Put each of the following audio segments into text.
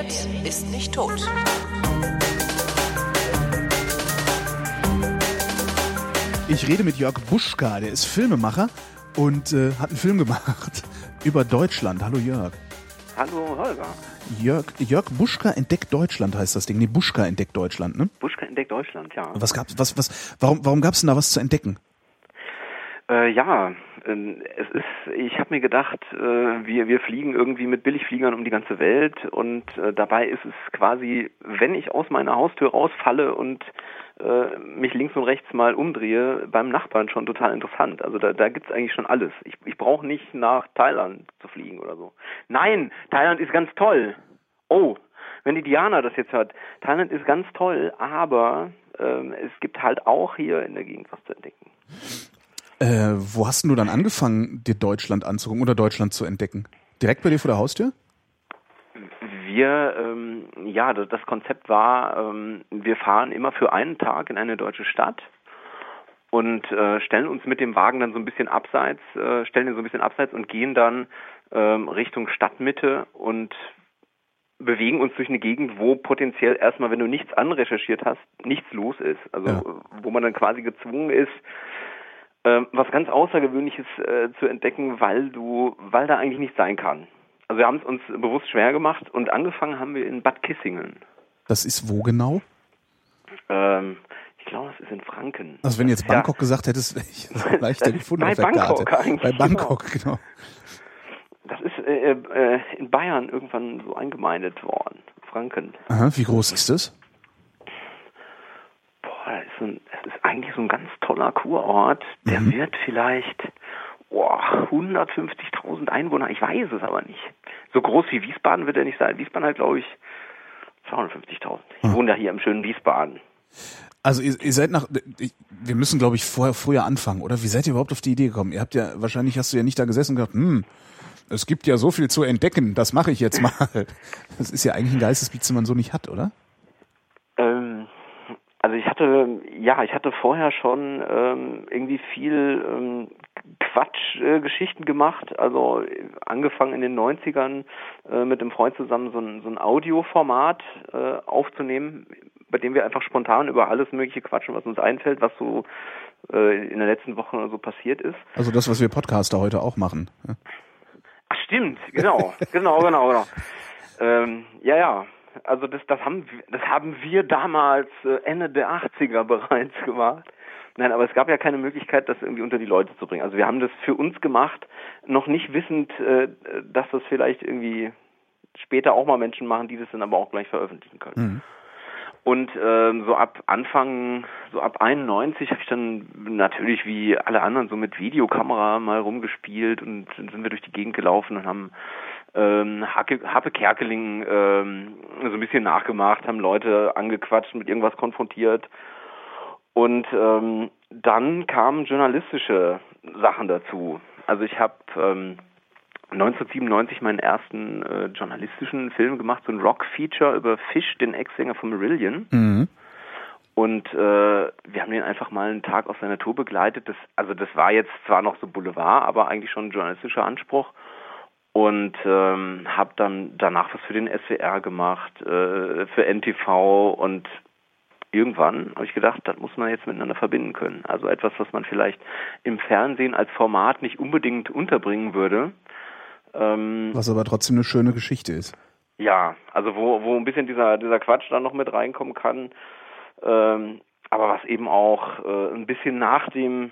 redet, ist nicht tot. Ich rede mit Jörg Buschka, der ist Filmemacher und äh, hat einen Film gemacht über Deutschland. Hallo Jörg. Hallo Holger. Jörg, Jörg Buschka entdeckt Deutschland heißt das Ding. Nee, Buschka entdeckt Deutschland, ne? Buschka entdeckt Deutschland, ja. Was gab's, was, was, warum, warum gab's denn da was zu entdecken? Äh, ja, es ist, ich habe mir gedacht, äh, wir, wir fliegen irgendwie mit Billigfliegern um die ganze Welt und äh, dabei ist es quasi, wenn ich aus meiner Haustür rausfalle und äh, mich links und rechts mal umdrehe, beim Nachbarn schon total interessant. Also da, da gibt's eigentlich schon alles. Ich, ich brauche nicht nach Thailand zu fliegen oder so. Nein, Thailand ist ganz toll. Oh, wenn die Diana das jetzt hört, Thailand ist ganz toll, aber ähm, es gibt halt auch hier in der Gegend was zu entdecken. Äh, wo hast denn du dann angefangen, dir Deutschland anzugucken oder Deutschland zu entdecken? Direkt bei dir vor der Haustür? Wir, ähm, ja, das, Konzept war, ähm, wir fahren immer für einen Tag in eine deutsche Stadt und äh, stellen uns mit dem Wagen dann so ein bisschen abseits, äh, stellen ihn so ein bisschen abseits und gehen dann ähm, Richtung Stadtmitte und bewegen uns durch eine Gegend, wo potenziell erstmal, wenn du nichts anrecherchiert hast, nichts los ist. Also Ja. wo man dann quasi gezwungen ist, ähm, was ganz Außergewöhnliches äh, zu entdecken, weil du, weil da eigentlich nichts sein kann. Also wir haben es uns bewusst schwer gemacht und angefangen haben wir in Bad Kissingen. Das ist wo genau? Ähm, ich glaube, das ist in Franken. Also wenn du jetzt Ja. Bangkok gesagt hättest, wäre ich leichter Das gefunden bei auf der Bangkok Karte. eigentlich, Bei Bangkok, genau. Das ist äh, äh, in Bayern irgendwann so eingemeindet worden. Franken. Aha, wie groß ist das? Das ist, ein, das ist eigentlich so ein ganz toller Kurort. Der Mhm. wird vielleicht boah, 150.000 Einwohner. Ich weiß es aber nicht. So groß wie Wiesbaden wird er nicht sein. Wiesbaden hat, glaube ich, 250.000. Ich Hm. wohne da hier im schönen Wiesbaden. Also ihr, ihr seid nach, wir müssen glaube ich vorher, früher anfangen, oder? Wie seid ihr überhaupt auf die Idee gekommen? Ihr habt ja, wahrscheinlich hast du ja nicht da gesessen und gedacht, hm, es gibt ja so viel zu entdecken, das mache ich jetzt mal. Das ist ja eigentlich ein Geistesblitz, den man so nicht hat, oder? Hatte, ja, ich hatte vorher schon ähm, irgendwie viel ähm, Quatschgeschichten gemacht. Also äh, angefangen in den 90ern äh, mit einem Freund zusammen so ein, so ein Audioformat äh, aufzunehmen, bei dem wir einfach spontan über alles mögliche quatschen, was uns einfällt, was so äh, in der letzten Woche oder so passiert ist. Also das, was wir Podcaster heute auch machen. Ja. Ach stimmt, genau, genau, genau, genau. Ähm, ja, ja. Also das, das haben, wir- das haben wir damals äh, Ende der 80er bereits gemacht. Nein, aber es gab ja keine Möglichkeit, das irgendwie unter die Leute zu bringen. Also wir haben das für uns gemacht, noch nicht wissend, äh, dass das vielleicht irgendwie später auch mal Menschen machen, die das dann aber auch gleich veröffentlichen können. Mhm. Und ähm, so ab Anfang, so ab 91 habe ich dann natürlich wie alle anderen so mit Videokamera mal rumgespielt und dann sind wir durch die Gegend gelaufen und haben ähm, Hacke, Happe Kerkeling ähm, so ein bisschen nachgemacht, haben Leute angequatscht, mit irgendwas konfrontiert. Und ähm, dann kamen journalistische Sachen dazu. Also ich habe ähm, 1997 meinen ersten äh, journalistischen Film gemacht, so ein Rock-Feature über Fish, den Ex-Sänger von Marillion. Mhm. Und äh, wir haben den einfach mal einen Tag auf seiner Tour begleitet. Das, also das war jetzt zwar noch so Boulevard, aber eigentlich schon ein journalistischer Anspruch. Und ähm, habe dann danach was für den SWR gemacht, äh, für NTV und irgendwann habe ich gedacht, das muss man jetzt miteinander verbinden können. Also etwas, was man vielleicht im Fernsehen als Format nicht unbedingt unterbringen würde. Ähm, Was aber trotzdem eine schöne Geschichte ist. ja, also wo, wo ein bisschen dieser, dieser Quatsch dann noch mit reinkommen kann, ähm, aber was eben auch äh, ein bisschen nach dem,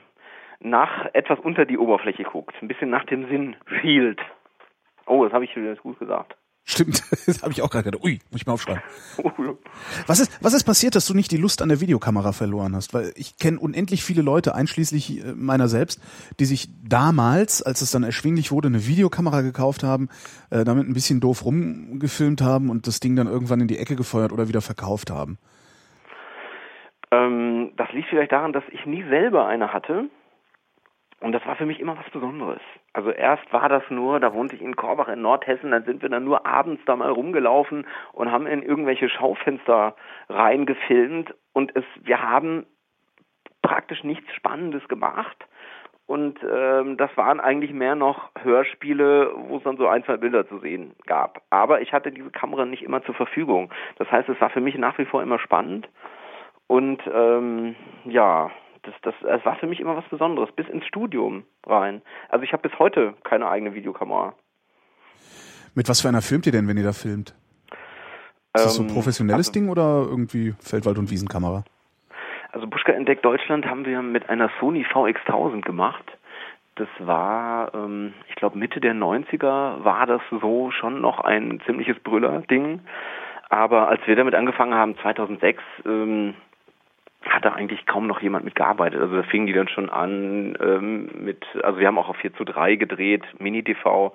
nach etwas unter die Oberfläche guckt, ein bisschen nach dem Sinn schielt. Oh, das habe ich wieder gut gesagt. Stimmt, das habe ich auch gerade gedacht. Ui, muss ich mal aufschreiben. Was ist, was ist passiert, dass du nicht die Lust an der Videokamera verloren hast? Weil ich kenne unendlich viele Leute, einschließlich äh, meiner selbst, die sich damals, als es dann erschwinglich wurde, eine Videokamera gekauft haben, äh, damit ein bisschen doof rumgefilmt haben und das Ding dann irgendwann in die Ecke gefeuert oder wieder verkauft haben. Ähm, das liegt vielleicht daran, dass ich nie selber eine hatte. Und das war für mich immer was Besonderes. Also erst war das nur, da wohnte ich in Korbach in Nordhessen, dann sind wir dann nur abends da mal rumgelaufen und haben in irgendwelche Schaufenster reingefilmt und es, wir haben praktisch nichts Spannendes gemacht. und ähm, das waren eigentlich mehr noch Hörspiele, wo es dann so ein, zwei Bilder zu sehen gab. Aber ich hatte diese Kamera nicht immer zur Verfügung. Das heißt, es war für mich nach wie vor immer spannend und ähm, ja, das, das, es war für mich immer was Besonderes, bis ins Studium rein. Also ich habe bis heute keine eigene Videokamera. Mit was für einer filmt ihr denn, wenn ihr da filmt? Ist das so ein ähm, professionelles also, Ding oder irgendwie Feldwald- und Wiesenkamera? Also Buschka entdeckt Deutschland haben wir mit einer Sony VX1000 gemacht. Das war, ähm, ich glaube Mitte der 90er war das so schon noch ein ziemliches Brüller-Ding. Aber als wir damit angefangen haben, 2006, ähm, hat da eigentlich kaum noch jemand mitgearbeitet. Also da fingen die dann schon an ähm, mit, also wir haben auch auf 4 zu 3 gedreht, Mini-TV.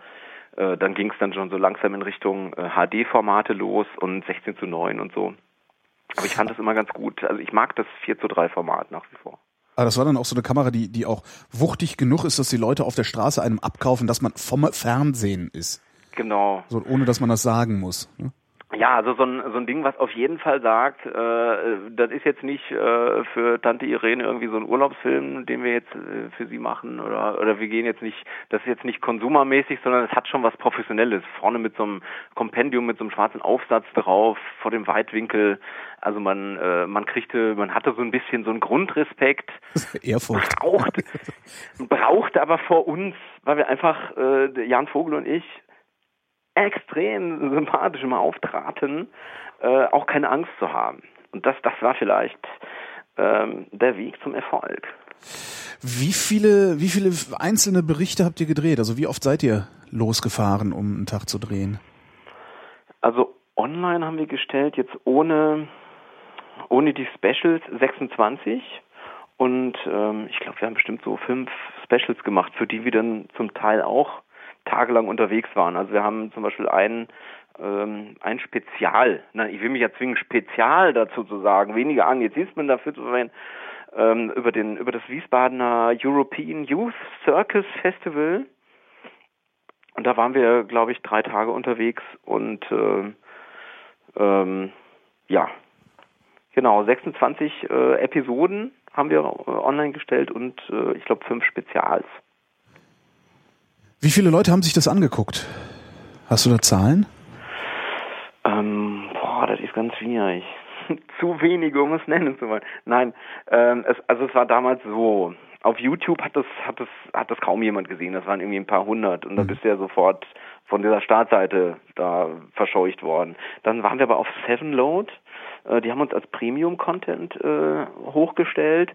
Äh, dann ging es dann schon so langsam in Richtung äh, HD-Formate los und 16 zu 9 und so. Aber ich fand das immer ganz gut. Also ich mag das 4 zu 3 Format nach wie vor. Aber das war dann auch so eine Kamera, die, die auch wuchtig genug ist, dass die Leute auf der Straße einem abkaufen, dass man vom Fernsehen ist. Genau. So, ohne dass man das sagen muss. Ne? Ja, also so ein, so ein Ding, was auf jeden Fall sagt, äh, das ist jetzt nicht äh, für Tante Irene irgendwie so ein Urlaubsfilm, den wir jetzt äh, für sie machen oder oder wir gehen jetzt nicht, das ist jetzt nicht konsumermäßig, sondern es hat schon was Professionelles. Vorne mit so einem Kompendium, mit so einem schwarzen Aufsatz drauf, vor dem Weitwinkel. Also man äh, man kriegte, man hatte so ein bisschen so einen Grundrespekt. Ehrfurcht. Braucht, brauchte aber vor uns, weil wir einfach, äh, Jan Vogel und ich, extrem sympathisch immer auftraten, äh, auch keine Angst zu haben. Und das, das war vielleicht ähm, der Weg zum Erfolg. Wie viele, wie viele einzelne Berichte habt ihr gedreht? Also wie oft seid ihr losgefahren, um einen Tag zu drehen? Also online haben wir gestellt, jetzt ohne, ohne die Specials 26. Und ähm, ich glaube, wir haben bestimmt so fünf Specials gemacht, für die wir dann zum Teil auch tagelang unterwegs waren. Also wir haben zum Beispiel ein, ähm, ein Spezial, na, ich will mich ja zwingen, Spezial dazu zu sagen, weniger an, jetzt ist man dafür zu verwenden, ähm, über den, über das Wiesbadener European Youth Circus Festival. Und da waren wir, glaube ich, drei Tage unterwegs und äh, ähm, ja, genau, 26 äh, Episoden haben wir äh, online gestellt und äh, ich glaube fünf Spezials. Wie viele Leute haben sich das angeguckt? Hast du da Zahlen? Ähm, boah, das ist ganz schwierig. zu wenige, um es nennen zu wollen. Nein, ähm, es, also es war damals so. Auf YouTube hat das, hat das, hat das kaum jemand gesehen. Das waren irgendwie ein paar hundert und mhm. da bist du ja sofort von dieser Startseite da verscheucht worden. Dann waren wir aber auf Sevenload. Äh, die haben uns als Premium-Content äh, hochgestellt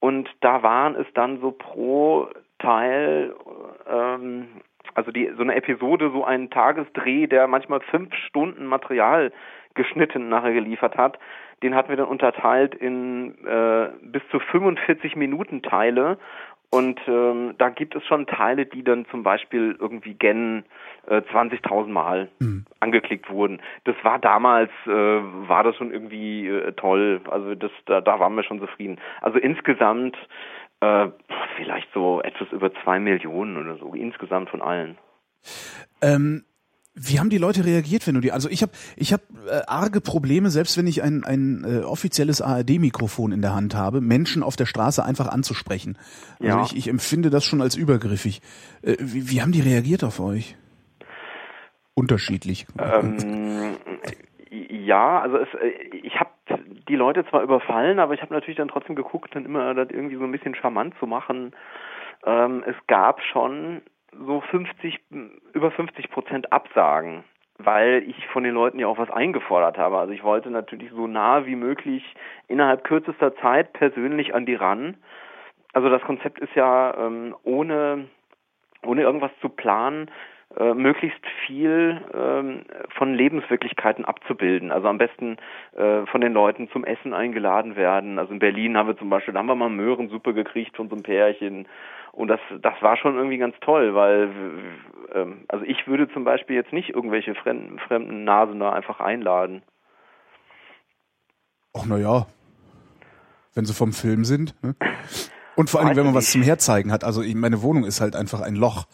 und da waren es dann so pro Teil, ähm, also die so eine Episode, so ein Tagesdreh, der manchmal fünf Stunden Material geschnitten nachher geliefert hat, den hatten wir dann unterteilt in äh, bis zu 45 Minuten Teile und ähm, da gibt es schon Teile, die dann zum Beispiel irgendwie gen äh, 20.000 Mal mhm. angeklickt wurden. Das war damals, äh, war das schon irgendwie äh, toll. Also das, da, da waren wir schon zufrieden. Also insgesamt äh, vielleicht so etwas über zwei Millionen oder so, insgesamt von allen. Ähm, wie haben die Leute reagiert, wenn du die? Also ich habe ich hab, äh, arge Probleme, selbst wenn ich ein, ein äh, offizielles ARD-Mikrofon in der Hand habe, Menschen auf der Straße einfach anzusprechen. Also ja. ich, ich empfinde das schon als übergriffig. Äh, wie, wie haben die reagiert auf euch? Unterschiedlich. Ähm, ja, also es, äh, ich habe die Leute zwar überfallen, aber ich habe natürlich dann trotzdem geguckt, dann immer das irgendwie so ein bisschen charmant zu machen. Ähm, es gab schon so 50, über 50 Prozent Absagen, weil ich von den Leuten ja auch was eingefordert habe. Also ich wollte natürlich so nah wie möglich innerhalb kürzester Zeit persönlich an die ran. Also das Konzept ist ja ähm, ohne ohne irgendwas zu planen, äh, möglichst viel ähm, von Lebenswirklichkeiten abzubilden. Also am besten äh, von den Leuten zum Essen eingeladen werden. Also in Berlin haben wir zum Beispiel, da haben wir mal Möhrensuppe gekriegt von so einem Pärchen. Und das, das war schon irgendwie ganz toll, weil ähm, also ich würde zum Beispiel jetzt nicht irgendwelche fremden, fremden Nasen da einfach einladen. Ach naja, wenn sie vom Film sind. Ne? Und vor allem, wenn man was zum Herzeigen hat. Also meine Wohnung ist halt einfach ein Loch.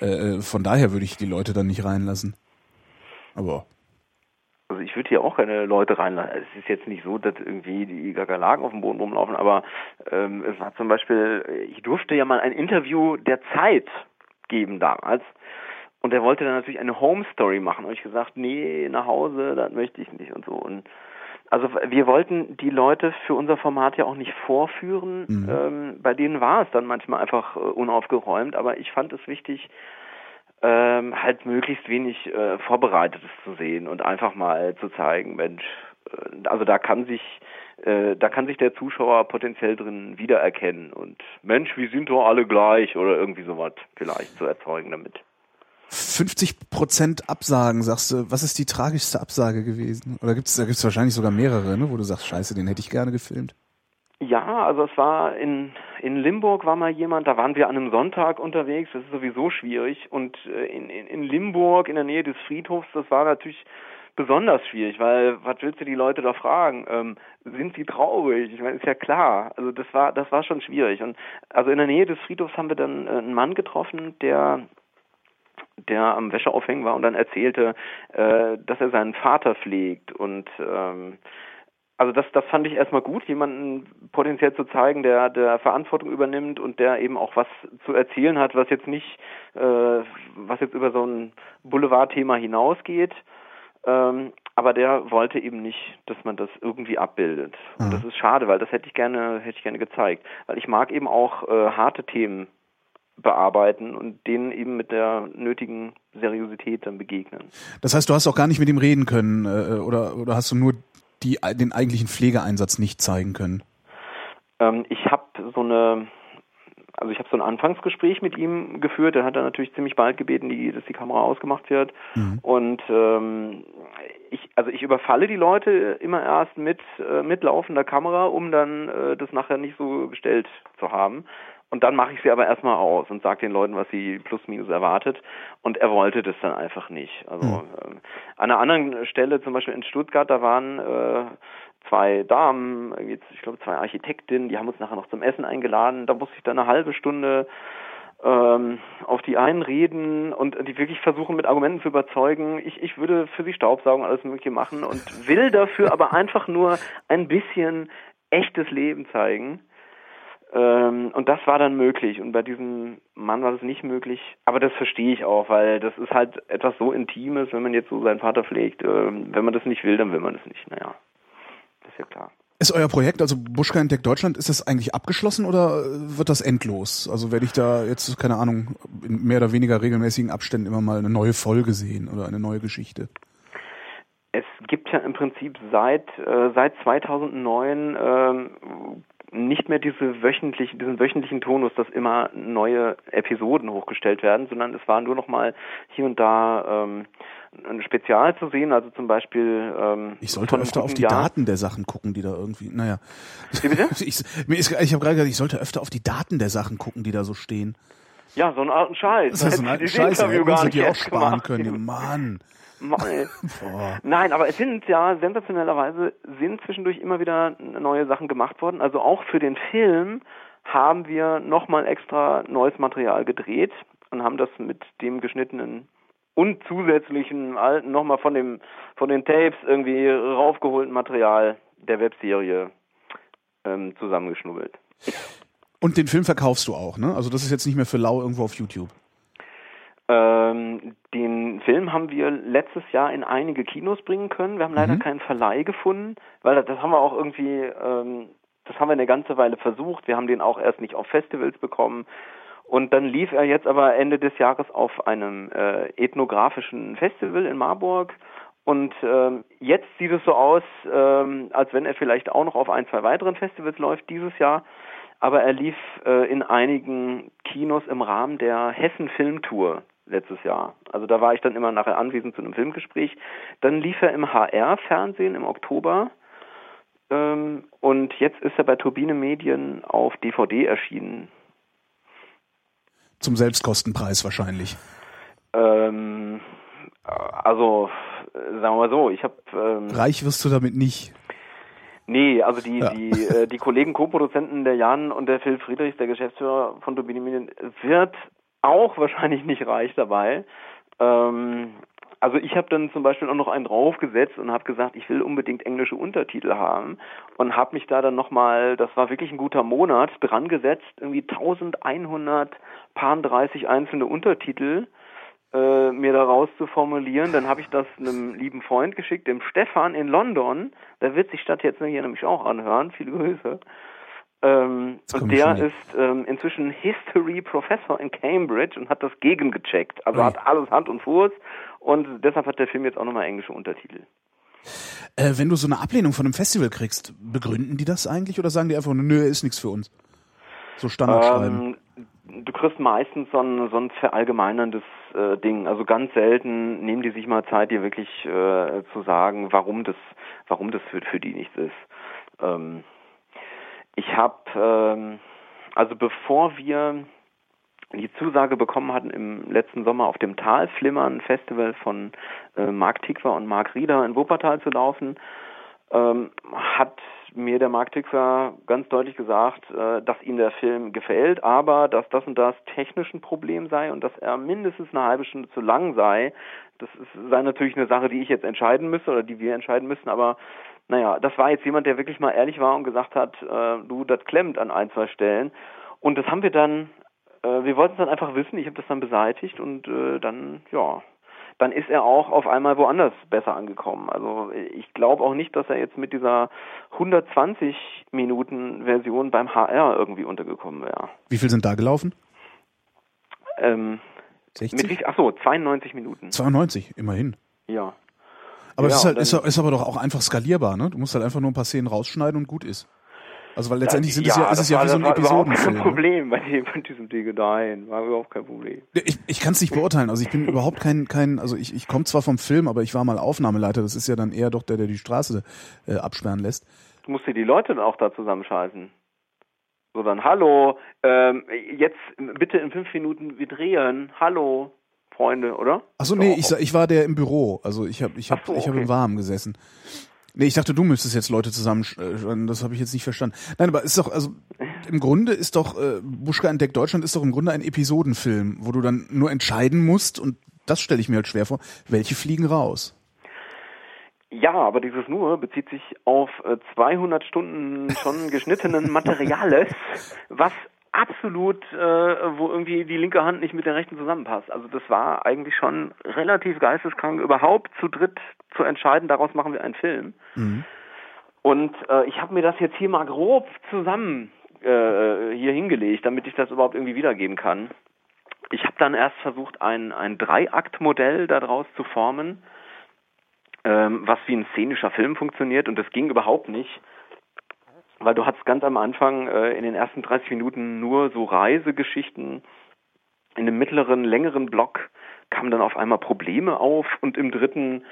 Äh, von daher würde ich die Leute dann nicht reinlassen. Aber Also ich würde hier auch keine Leute reinlassen. Es ist jetzt nicht so, dass irgendwie die Gagalagen auf dem Boden rumlaufen, aber ähm, es war zum Beispiel, ich durfte ja mal ein Interview der Zeit geben damals. Und er wollte dann natürlich eine Home Story machen. Und ich gesagt, nee, nach Hause, das möchte ich nicht und so. Und also wir wollten die Leute für unser Format ja auch nicht vorführen. Mhm. Ähm, bei denen war es dann manchmal einfach äh, unaufgeräumt, aber ich fand es wichtig, ähm, halt möglichst wenig äh, Vorbereitetes zu sehen und einfach mal zu zeigen, Mensch, äh, also da kann sich äh, da kann sich der Zuschauer potenziell drin wiedererkennen und Mensch, wir sind doch alle gleich oder irgendwie sowas vielleicht zu erzeugen damit. 50 Prozent Absagen, sagst du, was ist die tragischste Absage gewesen? Oder gibt's, da gibt's wahrscheinlich sogar mehrere, ne, wo du sagst, scheiße, den hätte ich gerne gefilmt. Ja, also es war in, in Limburg war mal jemand, da waren wir an einem Sonntag unterwegs, das ist sowieso schwierig. Und äh, in, in, in Limburg, in der Nähe des Friedhofs, das war natürlich besonders schwierig, weil was willst du die Leute da fragen? Ähm, sind sie traurig? Ich meine, ist ja klar. Also das war das war schon schwierig. Und also in der Nähe des Friedhofs haben wir dann äh, einen Mann getroffen, der der am Wäscheaufhängen war und dann erzählte, äh, dass er seinen Vater pflegt und ähm, also das, das fand ich erstmal gut, jemanden potenziell zu zeigen, der der Verantwortung übernimmt und der eben auch was zu erzählen hat, was jetzt nicht, äh, was jetzt über so ein Boulevardthema hinausgeht. Ähm, aber der wollte eben nicht, dass man das irgendwie abbildet. Und mhm. das ist schade, weil das hätte ich gerne, hätte ich gerne gezeigt. Weil ich mag eben auch äh, harte Themen bearbeiten und denen eben mit der nötigen Seriosität dann begegnen. Das heißt, du hast auch gar nicht mit ihm reden können äh, oder, oder hast du nur die, den eigentlichen Pflegeeinsatz nicht zeigen können? Ähm, ich habe so eine, also ich habe so ein Anfangsgespräch mit ihm geführt. Er hat dann natürlich ziemlich bald gebeten, die, dass die Kamera ausgemacht wird. Mhm. Und ähm, ich, also ich überfalle die Leute immer erst mit äh, mit laufender Kamera, um dann äh, das nachher nicht so gestellt zu haben. Und dann mache ich sie aber erstmal aus und sage den Leuten, was sie plus minus erwartet. Und er wollte das dann einfach nicht. Also mhm. äh, an einer anderen Stelle, zum Beispiel in Stuttgart, da waren äh, zwei Damen, ich glaube zwei Architektinnen, die haben uns nachher noch zum Essen eingeladen. Da musste ich dann eine halbe Stunde ähm, auf die einreden und die wirklich versuchen mit Argumenten zu überzeugen, ich, ich würde für sie Staubsaugen alles mögliche machen und will dafür aber einfach nur ein bisschen echtes Leben zeigen. Ähm, und das war dann möglich. Und bei diesem Mann war das nicht möglich. Aber das verstehe ich auch, weil das ist halt etwas so Intimes, wenn man jetzt so seinen Vater pflegt. Ähm, wenn man das nicht will, dann will man das nicht. Naja, das ist ja klar. Ist euer Projekt, also Buschka entdeckt Deutschland, ist das eigentlich abgeschlossen oder wird das endlos? Also werde ich da jetzt, keine Ahnung, in mehr oder weniger regelmäßigen Abständen immer mal eine neue Folge sehen oder eine neue Geschichte? Es gibt ja im Prinzip seit äh, seit 2009 ähm, nicht mehr diese wöchentliche, diesen wöchentlichen Tonus, dass immer neue Episoden hochgestellt werden, sondern es war nur noch mal hier und da ähm, ein Spezial zu sehen, also zum Beispiel. Ähm, ich sollte öfter auf die Jahr. Daten der Sachen gucken, die da irgendwie. Naja. Wie bitte? ich, ist, ich habe gerade gesagt, ich sollte öfter auf die Daten der Sachen gucken, die da so stehen. Ja, so einen alten Scheiß. Das ist so ein alten Scheiß, ja, gar nicht auch sparen können. Mann. Nein, aber es sind ja sensationellerweise sind zwischendurch immer wieder neue Sachen gemacht worden. Also auch für den Film haben wir nochmal extra neues Material gedreht und haben das mit dem geschnittenen und zusätzlichen alten nochmal von dem von den Tapes irgendwie raufgeholten Material der Webserie ähm, zusammengeschnubbelt. Und den Film verkaufst du auch, ne? Also das ist jetzt nicht mehr für lau irgendwo auf YouTube. Ähm, den Film haben wir letztes Jahr in einige Kinos bringen können. Wir haben leider mhm. keinen Verleih gefunden, weil das haben wir auch irgendwie, ähm, das haben wir eine ganze Weile versucht. Wir haben den auch erst nicht auf Festivals bekommen. Und dann lief er jetzt aber Ende des Jahres auf einem äh, ethnografischen Festival in Marburg. Und ähm, jetzt sieht es so aus, ähm, als wenn er vielleicht auch noch auf ein, zwei weiteren Festivals läuft dieses Jahr. Aber er lief äh, in einigen Kinos im Rahmen der Hessen Filmtour letztes Jahr. Also da war ich dann immer nachher anwesend zu einem Filmgespräch. Dann lief er im HR-Fernsehen im Oktober. Ähm, und jetzt ist er bei Turbine Medien auf DVD erschienen. Zum Selbstkostenpreis wahrscheinlich. Ähm, also, sagen wir mal so, ich habe... Ähm, Reich wirst du damit nicht. Nee, also die, ja. die, äh, die Kollegen Co-Produzenten, der Jan und der Phil Friedrichs, der Geschäftsführer von Turbine Medien, wird auch wahrscheinlich nicht reich dabei. Ähm, also ich habe dann zum Beispiel auch noch einen draufgesetzt und habe gesagt, ich will unbedingt englische Untertitel haben und habe mich da dann nochmal, das war wirklich ein guter Monat, dran gesetzt, irgendwie 1130 einzelne Untertitel äh, mir daraus zu formulieren. Dann habe ich das einem lieben Freund geschickt, dem Stefan in London. Der wird sich das jetzt hier nämlich auch anhören. Viele Grüße. Ähm, und der ist ähm, inzwischen History Professor in Cambridge und hat das gegengecheckt. Also Ui. hat alles Hand und Fuß und deshalb hat der Film jetzt auch nochmal englische Untertitel. Äh, wenn du so eine Ablehnung von einem Festival kriegst, begründen die das eigentlich oder sagen die einfach, nö, ist nichts für uns? So Standardschreiben. Ähm, du kriegst meistens so ein, so ein verallgemeinerndes äh, Ding. Also ganz selten nehmen die sich mal Zeit, dir wirklich äh, zu sagen, warum das, warum das für, für die nichts ist. Ähm, ich habe, ähm, also bevor wir die Zusage bekommen hatten, im letzten Sommer auf dem Talflimmern Festival von äh, Mark Tikwa und Mark Rieder in Wuppertal zu laufen, ähm, hat mir der Mark Tikwa ganz deutlich gesagt, äh, dass ihm der Film gefällt, aber dass das und das technisch ein Problem sei und dass er mindestens eine halbe Stunde zu lang sei. Das ist, sei natürlich eine Sache, die ich jetzt entscheiden müsste oder die wir entscheiden müssen, aber naja, das war jetzt jemand, der wirklich mal ehrlich war und gesagt hat, äh, du, das klemmt an ein, zwei Stellen. Und das haben wir dann, äh, wir wollten es dann einfach wissen, ich habe das dann beseitigt und äh, dann, ja, dann ist er auch auf einmal woanders besser angekommen. Also ich glaube auch nicht, dass er jetzt mit dieser 120 Minuten Version beim HR irgendwie untergekommen wäre. Wie viel sind da gelaufen? Ähm, 60? Mit, ach so, 92 Minuten. 92, immerhin. Ja. Aber ja, es ist, halt, ist, ist aber doch auch einfach skalierbar, ne? Du musst halt einfach nur ein paar Szenen rausschneiden und gut ist. Also weil letztendlich sind ja, es ja, ist es ja wie so ein Episodenfilm. Kein ne? Problem bei, dem, bei diesem Ding, nein, war überhaupt kein Problem. Ich, ich kann es nicht beurteilen. Also ich bin überhaupt kein, kein, also ich, ich komme zwar vom Film, aber ich war mal Aufnahmeleiter. Das ist ja dann eher doch der, der die Straße äh, absperren lässt. Du musst dir die Leute dann auch da zusammenschalten. So dann, hallo, ähm, jetzt bitte in fünf Minuten wir drehen. Hallo. Freunde, oder? Achso, nee, ich, ich war der im Büro. Also ich habe ich hab, so, ich hab im Warmen gesessen. Nee, ich dachte, du müsstest jetzt Leute zusammen, äh, das habe ich jetzt nicht verstanden. Nein, aber ist doch, also im Grunde ist doch, äh, Buschka entdeckt Deutschland ist doch im Grunde ein Episodenfilm, wo du dann nur entscheiden musst, und das stelle ich mir halt schwer vor, welche fliegen raus. Ja, aber dieses nur bezieht sich auf 200 äh, Stunden schon geschnittenen Materiales, was absolut, äh, wo irgendwie die linke Hand nicht mit der rechten zusammenpasst. Also das war eigentlich schon relativ geisteskrank, überhaupt zu dritt zu entscheiden, daraus machen wir einen Film. Mhm. Und äh, ich habe mir das jetzt hier mal grob zusammen äh, hier hingelegt, damit ich das überhaupt irgendwie wiedergeben kann. Ich habe dann erst versucht, ein, ein Dreiaktmodell daraus zu formen, ähm, was wie ein szenischer Film funktioniert und das ging überhaupt nicht weil du hattest ganz am Anfang äh, in den ersten 30 Minuten nur so Reisegeschichten. In dem mittleren, längeren Block kamen dann auf einmal Probleme auf und im dritten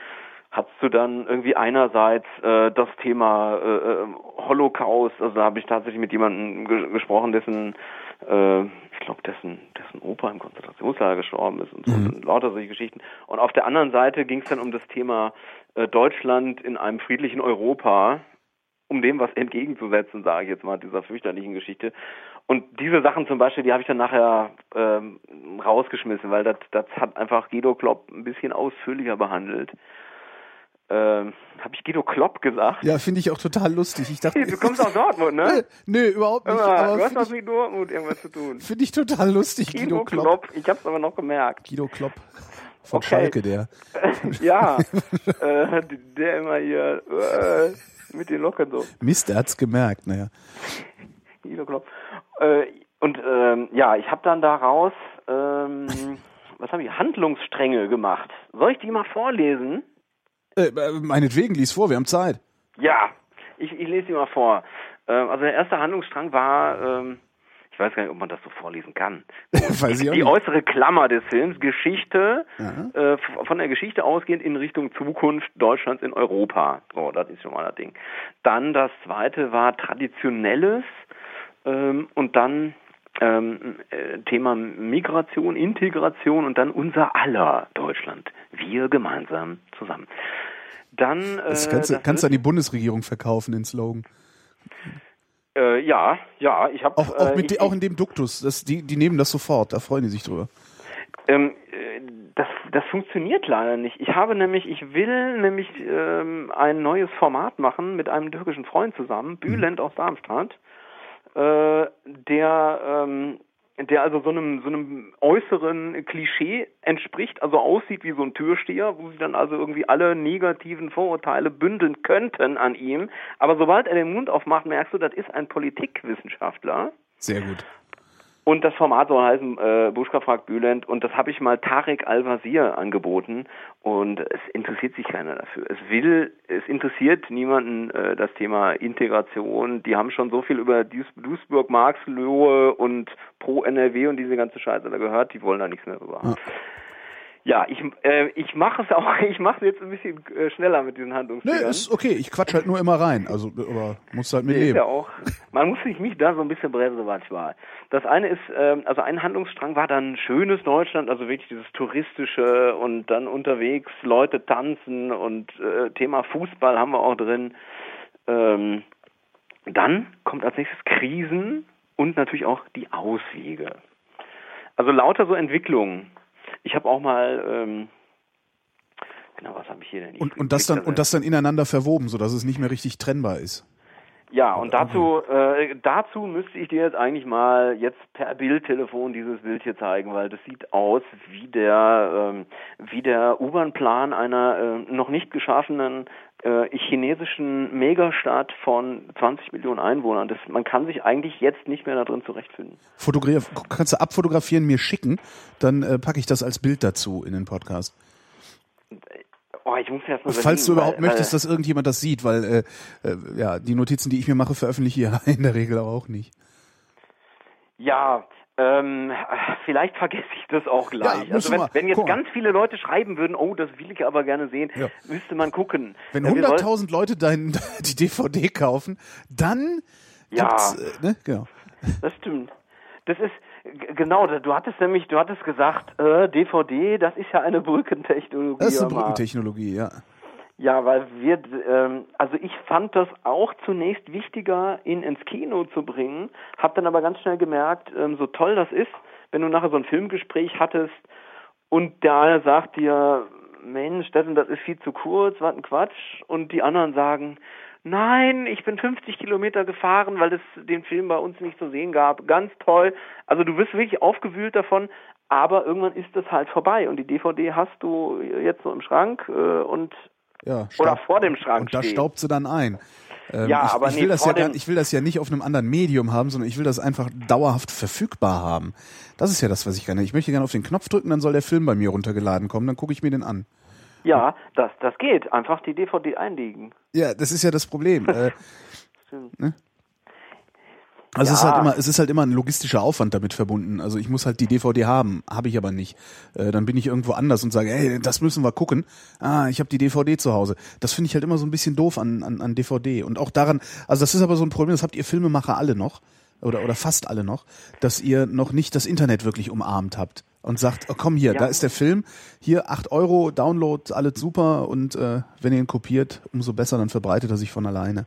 hast du dann irgendwie einerseits äh, das Thema äh, äh Holocaust, also da habe ich tatsächlich mit jemandem ge gesprochen, dessen äh, ich glaube, dessen, dessen Opa im Konzentrationslager gestorben ist und so mhm. und lauter solche Geschichten. Und auf der anderen Seite ging es dann um das Thema äh, Deutschland in einem friedlichen Europa um dem was entgegenzusetzen, sage ich jetzt mal, dieser fürchterlichen Geschichte. Und diese Sachen zum Beispiel, die habe ich dann nachher ähm, rausgeschmissen, weil das, das hat einfach Guido Klopp ein bisschen ausführlicher behandelt. Ähm, habe ich Guido Klopp gesagt? Ja, finde ich auch total lustig. Ich dachte, du kommst aus Dortmund, ne? Nö, überhaupt nicht. Aber du hast was mit Dortmund irgendwas zu tun. Finde ich total lustig, Guido, Guido Klopp. Klopp. Ich habe es aber noch gemerkt. Guido Klopp. Von okay. Schalke, der. ja, äh, der immer hier. Äh, mit den Locken so. Mist, er hat's gemerkt, naja. äh, und ähm, ja, ich habe dann daraus, ähm, was habe ich, Handlungsstränge gemacht. Soll ich die mal vorlesen? Äh, äh, meinetwegen, lies vor, wir haben Zeit. Ja, ich, ich lese die mal vor. Ähm, also der erste Handlungsstrang war, ähm, ich weiß gar nicht, ob man das so vorlesen kann. die äußere Klammer des Films, Geschichte, äh, von der Geschichte ausgehend in Richtung Zukunft Deutschlands in Europa. So, das ist schon mal das Ding. Dann das zweite war Traditionelles ähm, und dann ähm, äh, Thema Migration, Integration und dann unser aller Deutschland. Wir gemeinsam zusammen. Dann, äh, das kannst, du, kannst du an die Bundesregierung verkaufen, den Slogan. Äh, ja, ja, ich habe auch, auch, äh, auch in dem Duktus, das, die, die nehmen das sofort, da freuen die sich drüber. Ähm, äh, das, Das funktioniert leider nicht. Ich habe nämlich, ich will nämlich ähm, ein neues Format machen mit einem türkischen Freund zusammen, Bülent aus Darmstadt, äh, der ähm, der also so einem so einem äußeren Klischee entspricht, also aussieht wie so ein Türsteher, wo sie dann also irgendwie alle negativen Vorurteile bündeln könnten an ihm. Aber sobald er den Mund aufmacht, merkst du, das ist ein Politikwissenschaftler. Sehr gut. Und das Format soll heißen äh, Buschka fragt Bülent und das habe ich mal Tarek Al-Wazir angeboten und es interessiert sich keiner dafür. Es will, es interessiert niemanden äh, das Thema Integration. Die haben schon so viel über Duis Duisburg, Marxlohe und Pro NRW und diese ganze Scheiße da gehört, die wollen da nichts mehr drüber. Ja. Ja, ich, äh, ich mache es auch, ich mache es jetzt ein bisschen äh, schneller mit diesen Handlungsfehlern. Nee, ist okay, ich quatsch halt nur immer rein, also aber muss halt mit nee, leben. Ja auch, man muss sich mich da so ein bisschen bremsen manchmal. Das eine ist, äh, also ein Handlungsstrang war dann schönes Deutschland, also wirklich dieses touristische und dann unterwegs Leute tanzen und äh, Thema Fußball haben wir auch drin. Ähm, dann kommt als nächstes Krisen und natürlich auch die Auswege. Also lauter so Entwicklungen ich habe auch mal ähm, genau was habe ich hier denn? Und, und das dann und das dann ineinander verwoben, so dass es nicht mehr richtig trennbar ist. Ja, und dazu, äh, dazu müsste ich dir jetzt eigentlich mal jetzt per Bildtelefon dieses Bild hier zeigen, weil das sieht aus wie der, ähm, wie der U-Bahn-Plan einer äh, noch nicht geschaffenen äh, chinesischen Megastadt von 20 Millionen Einwohnern. Das, man kann sich eigentlich jetzt nicht mehr da drin zurechtfinden. Fotografier, kannst du abfotografieren, mir schicken, dann äh, packe ich das als Bild dazu in den Podcast. Oh, ich muss erst mal Falls du überhaupt weil, möchtest, dass irgendjemand das sieht, weil äh, äh, ja die Notizen, die ich mir mache, veröffentliche ich ja in der Regel auch nicht. Ja, ähm, vielleicht vergesse ich das auch gleich. Ja, also wenn, wenn jetzt Guck ganz viele Leute schreiben würden, oh, das will ich aber gerne sehen, ja. müsste man gucken. Wenn 100.000 Leute dein, die DVD kaufen, dann ja, äh, ne? genau. Das stimmt. Das ist, Genau, du hattest nämlich, du hattest gesagt, äh, DVD, das ist ja eine Brückentechnologie. Das ist eine Brückentechnologie, ja. Ja, weil wir, ähm, also ich fand das auch zunächst wichtiger, ihn ins Kino zu bringen, hab dann aber ganz schnell gemerkt, ähm, so toll das ist, wenn du nachher so ein Filmgespräch hattest und der eine sagt dir, Mensch, das und das ist viel zu kurz, was ein Quatsch, und die anderen sagen, Nein, ich bin 50 Kilometer gefahren, weil es den Film bei uns nicht zu sehen gab. Ganz toll. Also du wirst wirklich aufgewühlt davon, aber irgendwann ist es halt vorbei und die DVD hast du jetzt so im Schrank äh, und ja, oder vor dem Schrank. Und da steht. staubt sie dann ein. Ähm, ja, ich, aber ich nee, will das ja gar, ich will das ja nicht auf einem anderen Medium haben, sondern ich will das einfach dauerhaft verfügbar haben. Das ist ja das, was ich gerne. Ich möchte gerne auf den Knopf drücken, dann soll der Film bei mir runtergeladen kommen, dann gucke ich mir den an. Ja, das, das geht. Einfach die DVD einlegen. Ja, das ist ja das Problem. äh, ne? Also ja. es ist halt immer, es ist halt immer ein logistischer Aufwand damit verbunden. Also ich muss halt die DVD haben, habe ich aber nicht. Äh, dann bin ich irgendwo anders und sage, hey, das müssen wir gucken. Ah, ich habe die DVD zu Hause. Das finde ich halt immer so ein bisschen doof an, an, an DVD. Und auch daran, also das ist aber so ein Problem, das habt ihr Filmemacher alle noch oder oder fast alle noch, dass ihr noch nicht das Internet wirklich umarmt habt und sagt, oh, komm hier, ja. da ist der Film, hier acht Euro, Download, alles super und äh, wenn ihr ihn kopiert, umso besser, dann verbreitet er sich von alleine.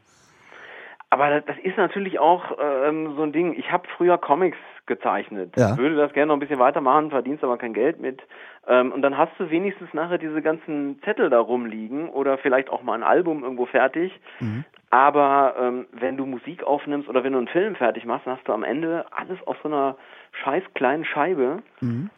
Aber das ist natürlich auch ähm, so ein Ding. Ich habe früher Comics gezeichnet. Ja. Würde das gerne noch ein bisschen weitermachen, verdienst aber kein Geld mit. Ähm, und dann hast du wenigstens nachher diese ganzen Zettel da rumliegen oder vielleicht auch mal ein Album irgendwo fertig. Mhm. Aber ähm, wenn du Musik aufnimmst oder wenn du einen Film fertig machst, dann hast du am Ende alles auf so einer scheiß kleinen Scheibe. Mhm.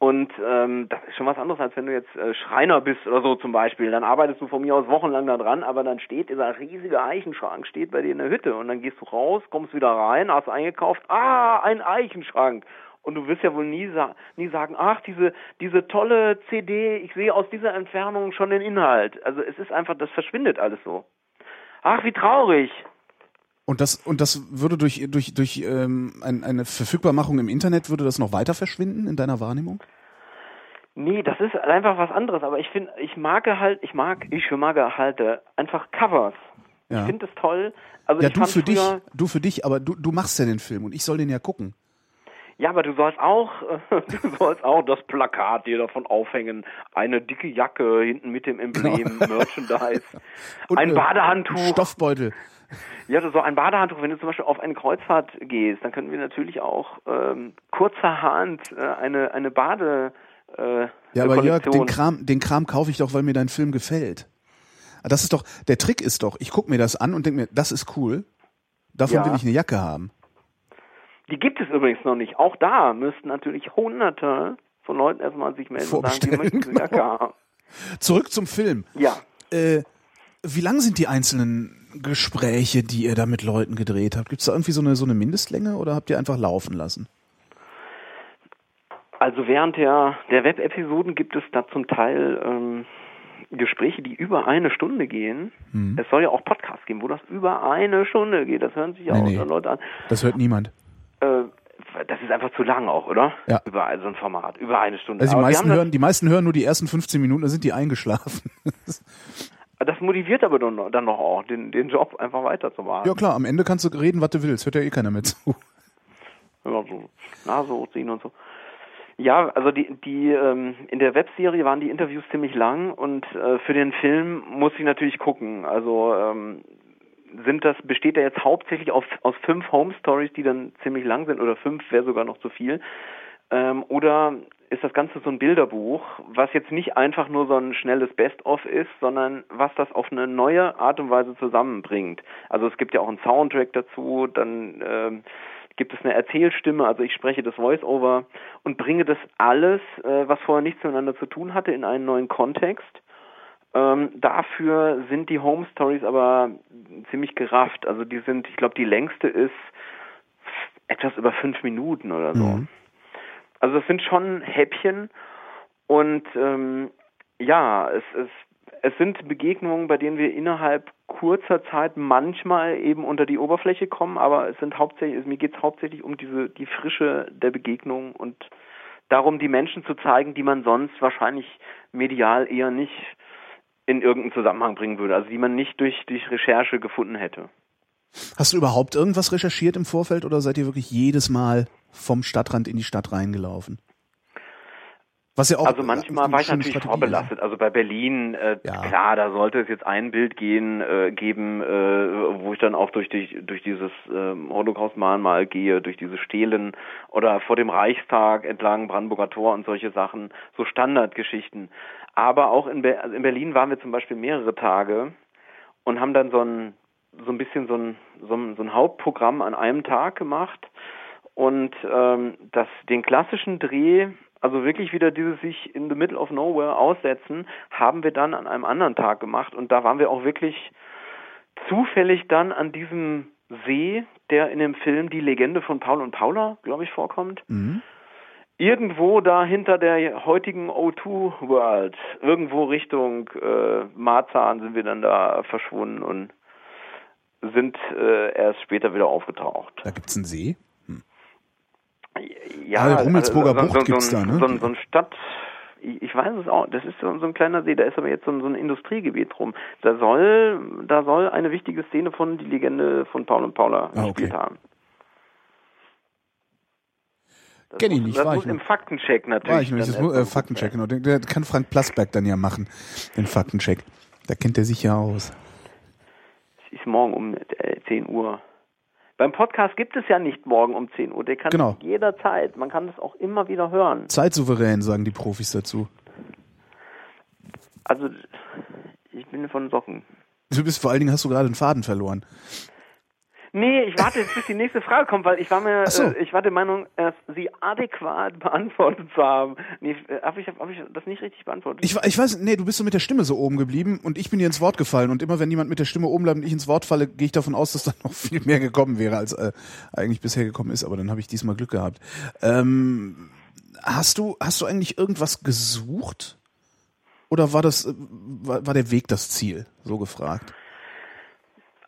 Und ähm, das ist schon was anderes, als wenn du jetzt äh, Schreiner bist oder so zum Beispiel. Dann arbeitest du von mir aus wochenlang da dran, aber dann steht dieser riesige Eichenschrank, steht bei dir in der Hütte und dann gehst du raus, kommst wieder rein, hast eingekauft, ah, ein Eichenschrank. Und du wirst ja wohl nie, sa nie sagen, ach, diese, diese tolle CD, ich sehe aus dieser Entfernung schon den Inhalt. Also es ist einfach, das verschwindet alles so. Ach, wie traurig. Und das, und das würde durch, durch, durch ähm, ein, eine Verfügbarmachung im Internet, würde das noch weiter verschwinden in deiner Wahrnehmung? Nee, das ist einfach was anderes, aber ich finde, ich mag halt, ich mag, ich mag halt äh, einfach Covers. Ja. Ich finde das toll. Also ja, du für dich, du für dich, aber du, du machst ja den Film und ich soll den ja gucken. Ja, aber du sollst auch, du sollst auch das Plakat dir davon aufhängen. Eine dicke Jacke hinten mit dem Emblem, genau. Merchandise. Und ein Badehandtuch. Stoffbeutel. Ja, so ein Badehandtuch, wenn du zum Beispiel auf eine Kreuzfahrt gehst, dann können wir natürlich auch ähm, kurzerhand äh, eine, eine Bade, Äh, ja, aber Jörg, den Kram, den Kram kaufe ich doch, weil mir dein Film gefällt. Ah, das ist doch, der Trick ist doch, ich gucke mir das an und denke mir, das ist cool. Davon ja. will ich eine Jacke haben. Die gibt es übrigens noch nicht. Auch da müssten natürlich hunderte von Leuten erstmal sich melden und sagen, die möchten Jacke genau. haben. Zurück zum Film. Ja. Äh, wie lang sind die einzelnen Gespräche, die ihr da mit Leuten gedreht habt? Gibt es da irgendwie so eine, so eine Mindestlänge oder habt ihr einfach laufen lassen? Also während der, der Web-Episoden gibt es da zum Teil ähm, Gespräche, die über eine Stunde gehen. Mhm. Es soll ja auch Podcasts geben, wo das über eine Stunde geht. Das hören sich ja nee, auch nee. Leute an. Das hört niemand. Äh, das ist einfach zu lang auch, oder? Ja. Über so ein Format, über eine Stunde. Also die meisten, hören, die meisten hören nur die ersten 15 Minuten, dann sind die eingeschlafen. das motiviert aber dann, noch auch, den, den Job einfach weiterzumachen. Ja klar, am Ende kannst du reden, was du willst. Hört ja eh keiner mehr zu. Ja, so Nase hochziehen und so. Ja, also die, die ähm, in der Webserie waren die Interviews ziemlich lang und äh, für den Film muss ich natürlich gucken. Also ähm, sind das besteht er jetzt hauptsächlich auf, aus fünf Home Stories, die dann ziemlich lang sind oder fünf wäre sogar noch zu viel. Ähm, oder ist das Ganze so ein Bilderbuch, was jetzt nicht einfach nur so ein schnelles Best-of ist, sondern was das auf eine neue Art und Weise zusammenbringt. Also es gibt ja auch einen Soundtrack dazu, dann ähm, gibt es eine Erzählstimme, also ich spreche das Voice-Over und bringe das alles, äh, was vorher nichts miteinander zu tun hatte, in einen neuen Kontext. Ähm, dafür sind die Home Stories aber ziemlich gerafft. Also die sind, ich glaube, die längste ist etwas über fünf Minuten oder so. Mhm. Also es sind schon Häppchen und ähm, ja, es, es, es sind Begegnungen, bei denen wir innerhalb kurzer Zeit manchmal eben unter die Oberfläche kommen, aber es sind hauptsächlich, mir geht es hauptsächlich um diese die Frische der Begegnung und darum, die Menschen zu zeigen, die man sonst wahrscheinlich medial eher nicht in irgendeinen Zusammenhang bringen würde, also die man nicht durch, durch Recherche gefunden hätte. Hast du überhaupt irgendwas recherchiert im Vorfeld oder seid ihr wirklich jedes Mal vom Stadtrand in die Stadt reingelaufen? Was ja auch also manchmal war ich natürlich Strategie vorbelastet. Also bei Berlin, äh, ja. klar, da sollte es jetzt ein Bild gehen, äh, geben, äh, wo ich dann auch durch, die, durch dieses äh, Holocaust-Mahnmal gehe, durch diese Stelen oder vor dem Reichstag entlang Brandenburger Tor und solche Sachen, so Standardgeschichten. Aber auch in, Be also in Berlin waren wir zum Beispiel mehrere Tage und haben dann so ein so ein bisschen so ein, so ein, so ein Hauptprogramm an einem Tag gemacht und ähm, das den klassischen Dreh also wirklich wieder dieses sich in the middle of nowhere aussetzen, haben wir dann an einem anderen Tag gemacht und da waren wir auch wirklich zufällig dann an diesem See, der in dem Film Die Legende von Paul und Paula, glaube ich, vorkommt. Mhm. Irgendwo da hinter der heutigen O2 World, irgendwo Richtung äh, Marzahn sind wir dann da verschwunden und sind äh, erst später wieder aufgetaucht. Da gibt's einen See? Ja, ah, Rummelsburger also, Bucht so, gibt's so, da, ne? So, so ein Stadt, ich weiß es auch, das ist so, ein kleiner See, da ist aber jetzt so ein, so ein Industriegebiet rum. Da soll, da soll eine wichtige Szene von die Legende von Paul und Paula ah, gespielt okay. haben. Kenn ich nicht. Das war muss ich im Faktencheck natürlich. War ich nicht. Das muss, äh, Faktencheck, genau. Der, der kann Frank Plasberg dann ja machen, den Faktencheck. Da kennt er sich ja aus. Es ist morgen um 10 äh, Uhr. Beim Podcast gibt es ja nicht morgen um 10 Uhr. Der kann genau. jederzeit. Man kann das auch immer wieder hören. Zeitsouverän, sagen die Profis dazu. Also, ich bin von Socken. Du bist vor allen Dingen, hast du gerade den Faden verloren. Nee, ich warte jetzt, bis die nächste Frage kommt, weil ich war mir, so. äh, ich war der Meinung, äh, sie adäquat beantwortet zu haben. Nee, äh, habe ich, hab ich das nicht richtig beantwortet? Ich, ich weiß, nee, du bist so mit der Stimme so oben geblieben und ich bin dir ins Wort gefallen und immer wenn jemand mit der Stimme oben bleibt und ich ins Wort falle, gehe ich davon aus, dass da noch viel mehr gekommen wäre, als äh, eigentlich bisher gekommen ist, aber dann habe ich diesmal Glück gehabt. Ähm, hast du, hast du eigentlich irgendwas gesucht? Oder war das, äh, war, war der Weg das Ziel? So gefragt.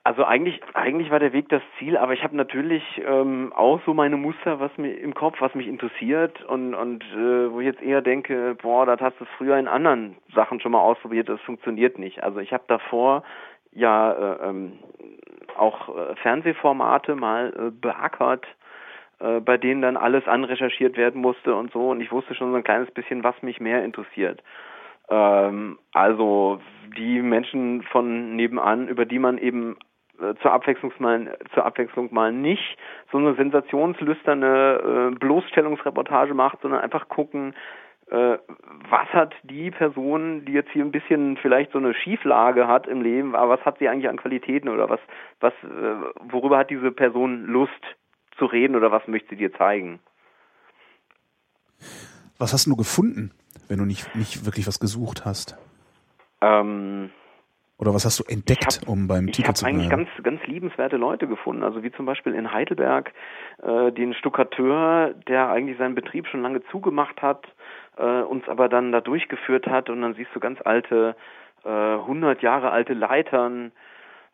Also eigentlich, eigentlich war der Weg das Ziel, aber ich habe natürlich ähm, auch so meine Muster, was mir im Kopf, was mich interessiert und und äh, wo ich jetzt eher denke, boah, das hast du früher in anderen Sachen schon mal ausprobiert, das funktioniert nicht. Also ich habe davor ja äh, ähm, auch äh, Fernsehformate mal äh, beackert, äh, bei denen dann alles anrecherchiert werden musste und so und ich wusste schon so ein kleines bisschen, was mich mehr interessiert. Ähm, also die Menschen von nebenan, über die man eben zur Abwechslung mal, zur Abwechslung mal nicht so eine sensationslüsterne äh, Bloßstellungsreportage macht, sondern einfach gucken, äh, was hat die Person, die jetzt hier ein bisschen vielleicht so eine Schieflage hat im Leben, aber was hat sie eigentlich an Qualitäten oder was, was, äh, worüber hat diese Person Lust zu reden oder was möchte sie dir zeigen? Was hast du gefunden, wenn du nicht, nicht wirklich was gesucht hast? Ähm, oder was hast du entdeckt, hab, um beim Titel zu bleiben? Ich habe eigentlich ganz, ganz liebenswerte Leute gefunden. Also wie zum Beispiel in Heidelberg äh, den Stuckateur, der eigentlich seinen Betrieb schon lange zugemacht hat, äh, uns aber dann da durchgeführt hat und dann siehst du ganz alte, äh, 100 Jahre alte Leitern,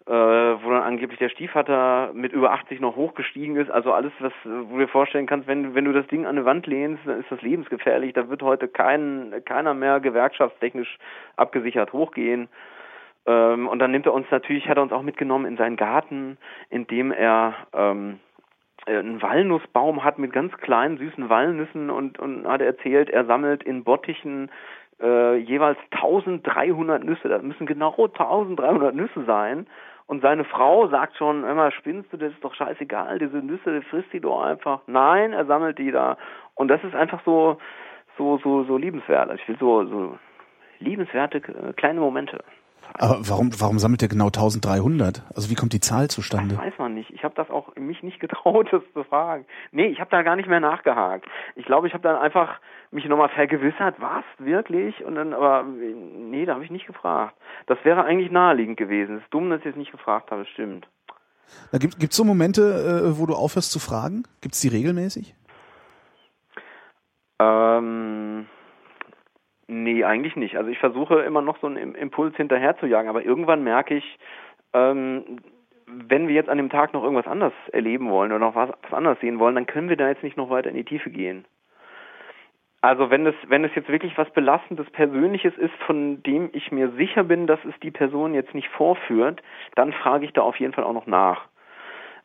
äh, wo dann angeblich der Stiefvater mit über 80 noch hochgestiegen ist. Also alles, was wo du dir vorstellen kannst, wenn, wenn du das Ding an eine Wand lehnst, dann ist das lebensgefährlich. Da wird heute kein, keiner mehr gewerkschaftstechnisch abgesichert hochgehen. Ähm, und dann nimmt er uns natürlich, hat er uns auch mitgenommen in seinen Garten, in dem er ähm, äh, einen Walnussbaum hat mit ganz kleinen süßen Walnüssen und, und hat erzählt, er sammelt in Bottichen äh, jeweils 1300 Nüsse. Das müssen genau 1300 Nüsse sein. Und seine Frau sagt schon, immer spinnst du, das ist doch scheißegal, diese Nüsse, frisst die doch einfach. Nein, er sammelt die da. Und das ist einfach so, so, so, so liebenswert. Ich will so, so liebenswerte äh, kleine Momente. Aber warum, warum sammelt er genau 1300? Also wie kommt die Zahl zustande? Das weiß man nicht. Ich habe das auch mich nicht getraut, das zu fragen. Nee, ich habe da gar nicht mehr nachgehakt. Ich glaube, ich habe dann einfach mich nochmal vergewissert, was wirklich? Und dann, aber nee, da habe ich nicht gefragt. Das wäre eigentlich naheliegend gewesen. Es ist dumm, dass ich es nicht gefragt habe, stimmt. Da gibt es so Momente, äh, wo du aufhörst zu fragen? Gibt es die regelmäßig? Ähm Nee, eigentlich nicht. Also ich versuche immer noch so einen Impuls hinterher zu jagen, aber irgendwann merke ich, ähm, wenn wir jetzt an dem Tag noch irgendwas anderes erleben wollen oder noch was, was anderes sehen wollen, dann können wir da jetzt nicht noch weiter in die Tiefe gehen. Also wenn es, wenn es jetzt wirklich was Belastendes Persönliches ist, von dem ich mir sicher bin, dass es die Person jetzt nicht vorführt, dann frage ich da auf jeden Fall auch noch nach.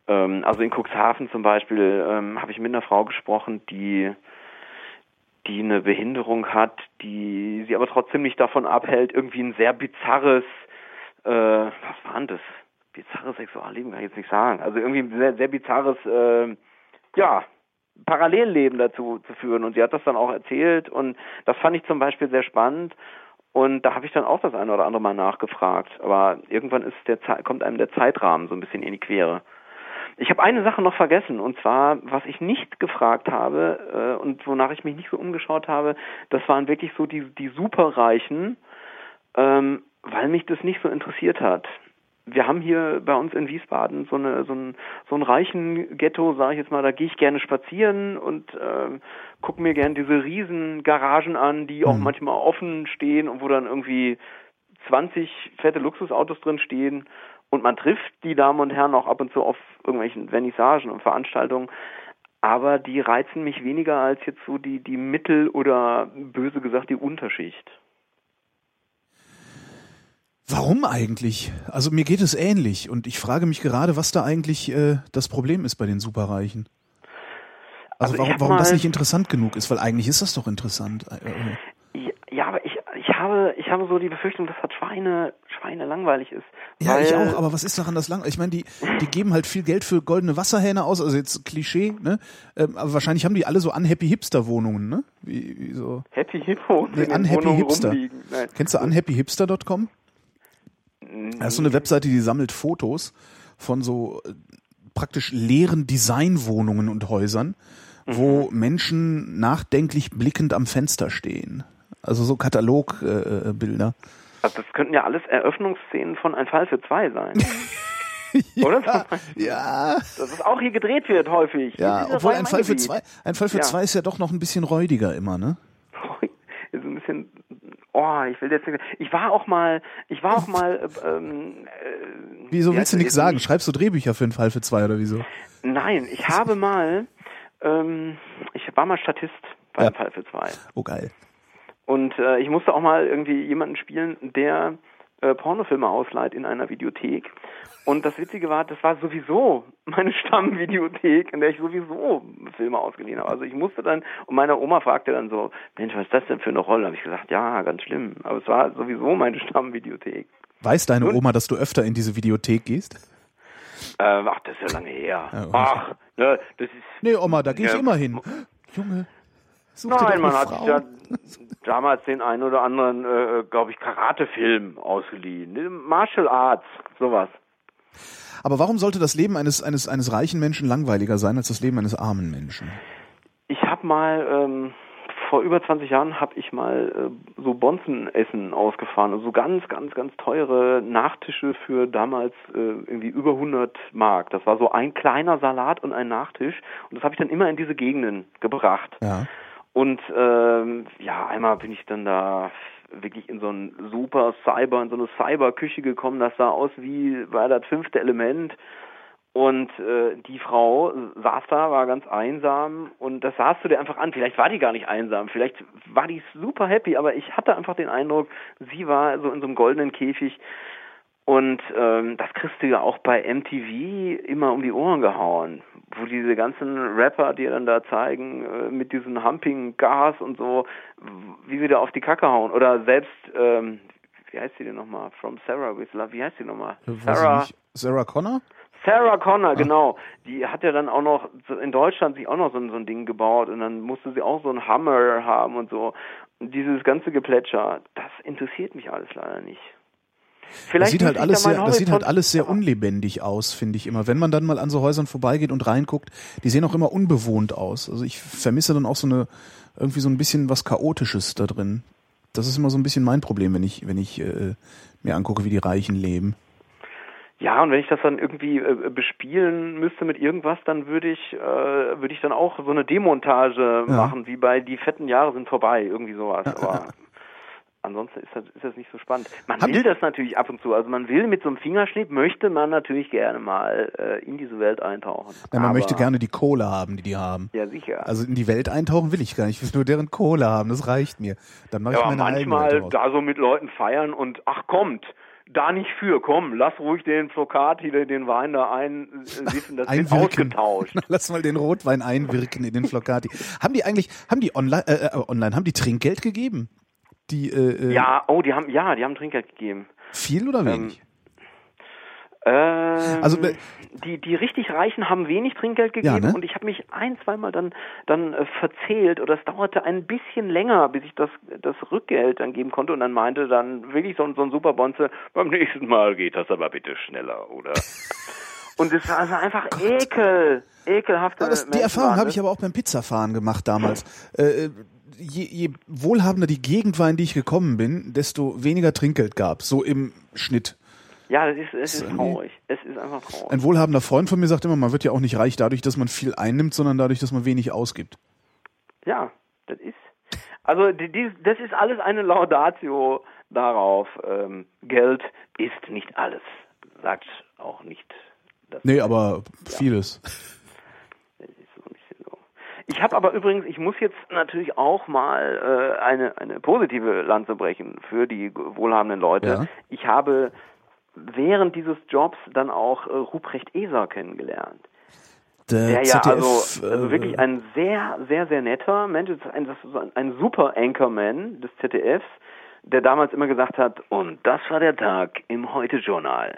Ähm, also in Cuxhaven zum Beispiel ähm, habe ich mit einer Frau gesprochen, die die eine Behinderung hat, die sie aber trotzdem nicht davon abhält, irgendwie ein sehr bizarres, äh, was war denn das? Bizarres Sexualleben kann ich jetzt nicht sagen. Also irgendwie ein sehr, sehr bizarres, äh, ja, Parallelleben dazu zu führen. Und sie hat das dann auch erzählt und das fand ich zum Beispiel sehr spannend. Und da habe ich dann auch das eine oder andere Mal nachgefragt. Aber irgendwann ist der kommt einem der Zeitrahmen so ein bisschen in die Quere. Ich habe eine Sache noch vergessen, und zwar, was ich nicht gefragt habe äh, und wonach ich mich nicht so umgeschaut habe, das waren wirklich so die, die Superreichen, ähm, weil mich das nicht so interessiert hat. Wir haben hier bei uns in Wiesbaden so, eine, so, ein, so ein reichen Ghetto, sage ich jetzt mal, da gehe ich gerne spazieren und äh, gucke mir gerne diese riesen Garagen an, die auch mhm. manchmal offen stehen und wo dann irgendwie 20 fette Luxusautos drin stehen und man trifft die Damen und Herren auch ab und zu auf irgendwelchen Vernissagen und Veranstaltungen. Aber die reizen mich weniger als jetzt so die, die Mittel- oder böse gesagt die Unterschicht. Warum eigentlich? Also mir geht es ähnlich und ich frage mich gerade, was da eigentlich äh, das Problem ist bei den Superreichen. Also, also warum, warum das nicht interessant genug ist, weil eigentlich ist das doch interessant. Äh, äh. Ja, aber ich, ich habe, ich habe so die Befürchtung, dass das Schweine, Schweine langweilig ist. Ja, ich auch, aber was ist daran das lang? Ich meine, die, die geben halt viel Geld für goldene Wasserhähne aus, also jetzt Klischee, ne? Ähm, aber wahrscheinlich haben die alle so unhappy Hipster-Wohnungen, ne? Wie, wie so. Happy Hippo. Nee, unhappy Hipster. Kennst du unhappyhipster.com? Das ist so eine Webseite, die sammelt Fotos von so äh, praktisch leeren Designwohnungen und Häusern, wo mhm. Menschen nachdenklich blickend am Fenster stehen. Also so Katalogbilder. Äh, also das könnten ja alles Eröffnungsszenen von Ein Fall für zwei sein. ja, Oder? Ja. Das ist auch hier gedreht wird häufig. Ja, obwohl ein Fall für zwei, ein Fall für ja. zwei ist ja doch noch ein bisschen räudiger immer, ne? Ist ein bisschen Oh, ich will jetzt ich war auch mal, ich war auch mal ähm, äh, Wieso willst du nichts sagen? Schreibst du Drehbücher für einen Fall für zwei oder wieso? Nein, ich habe mal ähm, ich war mal Statist bei ja. Fall für zwei. Oh geil. Und äh, ich musste auch mal irgendwie jemanden spielen, der äh, Pornofilme ausleiht in einer Videothek. Und das Witzige war, das war sowieso meine Stammvideothek, in der ich sowieso Filme ausgeliehen habe. Also ich musste dann, und meine Oma fragte dann so, Mensch, was ist das denn für eine Rolle? habe ich gesagt, ja, ganz schlimm. Aber es war sowieso meine Stammvideothek. Weiß deine und, Oma, dass du öfter in diese Videothek gehst? Äh, ach, das ist ja lange her. Ja, ach, ne, das ist. Nee, Oma, da gehe ich ja, immer hin. Junge, Nein, man hat sich ja damals den einen oder anderen, äh, glaube ich, Karatefilm ausgeliehen. Martial Arts, sowas. Aber warum sollte das Leben eines, eines, eines reichen Menschen langweiliger sein als das Leben eines armen Menschen? Ich habe mal ähm, vor über 20 Jahren habe ich mal äh, so Bonzenessen ausgefahren, also so ganz, ganz, ganz teure Nachtische für damals äh, irgendwie über 100 Mark. Das war so ein kleiner Salat und ein Nachtisch und das habe ich dann immer in diese Gegenden gebracht. Ja. Und ähm, ja, einmal bin ich dann da wirklich in so ein super Cyber, in so eine Cyberküche gekommen. Das sah aus wie bei das fünfte Element. Und äh, die Frau saß da, war ganz einsam und das sahst du dir einfach an. Vielleicht war die gar nicht einsam, vielleicht war die super happy, aber ich hatte einfach den Eindruck, sie war so in so einem goldenen Käfig und ähm, das kriegst du ja auch bei MTV immer um die Ohren gehauen, wo diese ganzen Rapper dir dann da zeigen äh, mit diesem Humping Gas und so, wie sie da auf die Kacke hauen. Oder selbst, ähm, wie heißt sie denn nochmal? From Sarah with Love, wie heißt sie nochmal? Sarah. Sarah Connor? Sarah Connor, ah. genau. Die hat ja dann auch noch in Deutschland sich auch noch so, so ein Ding gebaut und dann musste sie auch so einen Hammer haben und so. Und dieses ganze Geplätscher, das interessiert mich alles leider nicht. Vielleicht das sieht halt alles sehr, das sieht halt alles sehr unlebendig aus, finde ich immer. Wenn man dann mal an so Häusern vorbeigeht und reinguckt, die sehen auch immer unbewohnt aus. Also ich vermisse dann auch so eine irgendwie so ein bisschen was chaotisches da drin. Das ist immer so ein bisschen mein Problem, wenn ich wenn ich äh, mir angucke, wie die Reichen leben. Ja, und wenn ich das dann irgendwie äh, bespielen müsste mit irgendwas, dann würde ich, äh, würde ich dann auch so eine Demontage ja. machen, wie bei Die fetten Jahre sind vorbei, irgendwie sowas. Aber ansonsten ist das, ist das nicht so spannend. Man Haben will das natürlich ab und zu. Also man will mit so einem Fingerschnitt, möchte man natürlich gerne mal äh, in diese Welt eintauchen. Ja, man möchte gerne die Kohle haben, die die haben. Ja, sicher. Also in die Welt eintauchen will ich gar nicht. Ich will nur deren Kohle haben, das reicht mir. Dann mache ja, ich meine manchmal da so mit Leuten feiern und ach kommt, da nicht für, komm, lass ruhig den Flocati, den Wein da einsitzen, das wird ausgetauscht. lass mal den Rotwein einwirken in den Flocati. haben die eigentlich, haben die online, äh, äh, online, haben die Trinkgeld gegeben? Die, äh, äh, ja, oh, die haben, ja, die haben Trinkgeld gegeben. Viel oder wenig? Ähm, also äh, die die richtig Reichen haben wenig Trinkgeld gegeben ja, ne? und ich habe mich ein zweimal dann dann äh, verzählt oder es dauerte ein bisschen länger bis ich das das Rückgeld dann geben konnte und dann meinte dann wirklich so, so ein Superbonze beim nächsten Mal geht das aber bitte schneller oder und es war also einfach ekel ekelhafte das, die Erfahrung habe ich aber auch beim Pizzafahren gemacht damals äh, je, je wohlhabender die Gegend war, in die ich gekommen bin, desto weniger Trinkgeld gab, so im Schnitt. Ja, es ist, es ist traurig. Es ist einfach traurig. Ein wohlhabender Freund von mir sagt immer, man wird ja auch nicht reich dadurch, dass man viel einnimmt, sondern dadurch, dass man wenig ausgibt. Ja, das ist. Also die, das ist alles eine Laudatio darauf. Ähm, Geld ist nicht alles. Sagt auch nicht. Das nee, aber ja. Ich habe aber übrigens, ich muss jetzt natürlich auch mal äh, eine, eine positive Lanze brechen für die wohlhabenden Leute. Ja. Ich habe während dieses Jobs dann auch äh, Ruprecht Eser kennengelernt. Der, der ja ZDF, also, also äh, wirklich ein sehr, sehr, sehr netter Mensch, ist ein, das ist ein, ein super Anchorman des ZDFs, der damals immer gesagt hat, und das war der Tag im Heute-Journal.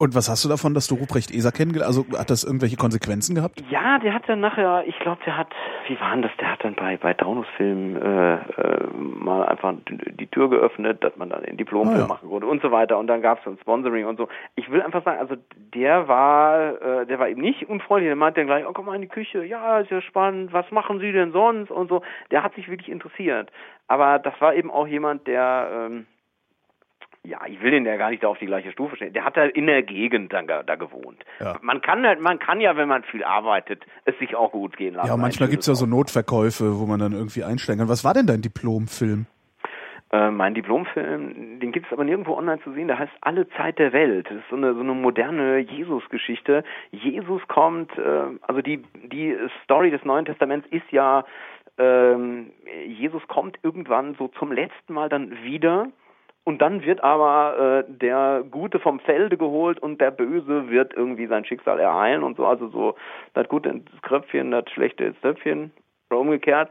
Und was hast du davon, dass du Ruprecht Eser kennengelernt Also hat das irgendwelche Konsequenzen gehabt? Ja, der hat dann nachher, ich glaube, der hat, wie war denn das? Der hat dann bei bei Taunusfilm äh, äh, mal einfach die Tür geöffnet, dass man dann den Diplomfilm ah, ja. machen konnte und so weiter. Und dann gab es ein Sponsoring und so. Ich will einfach sagen, also der war, äh, der war eben nicht unfreundlich. Der meinte dann gleich, oh komm mal in die Küche, ja, ist ja spannend. Was machen Sie denn sonst und so. Der hat sich wirklich interessiert. Aber das war eben auch jemand, der ähm, ja, ich will den ja gar nicht da auf die gleiche Stufe stellen. Der hat da in der Gegend dann da, gewohnt. Ja. Man kann halt, man kann ja, wenn man viel arbeitet, es sich auch gut gehen lassen. Ja, manchmal gibt's ja so Notverkäufe, wo man dann irgendwie einsteigen kann. Was war denn dein Diplomfilm? Äh, mein Diplomfilm, den gibt's aber nirgendwo online zu sehen, der heißt Alle Zeit der Welt. Das ist so eine, so eine moderne Jesus-Geschichte. Jesus kommt, äh, also die, die Story des Neuen Testaments ist ja, ähm, Jesus kommt irgendwann so zum letzten Mal dann wieder und dann wird aber äh, der Gute vom Felde geholt und der Böse wird irgendwie sein Schicksal ereilen und so. Also so das Gute ins Kröpfchen, das Schlechte ins Töpfchen oder umgekehrt.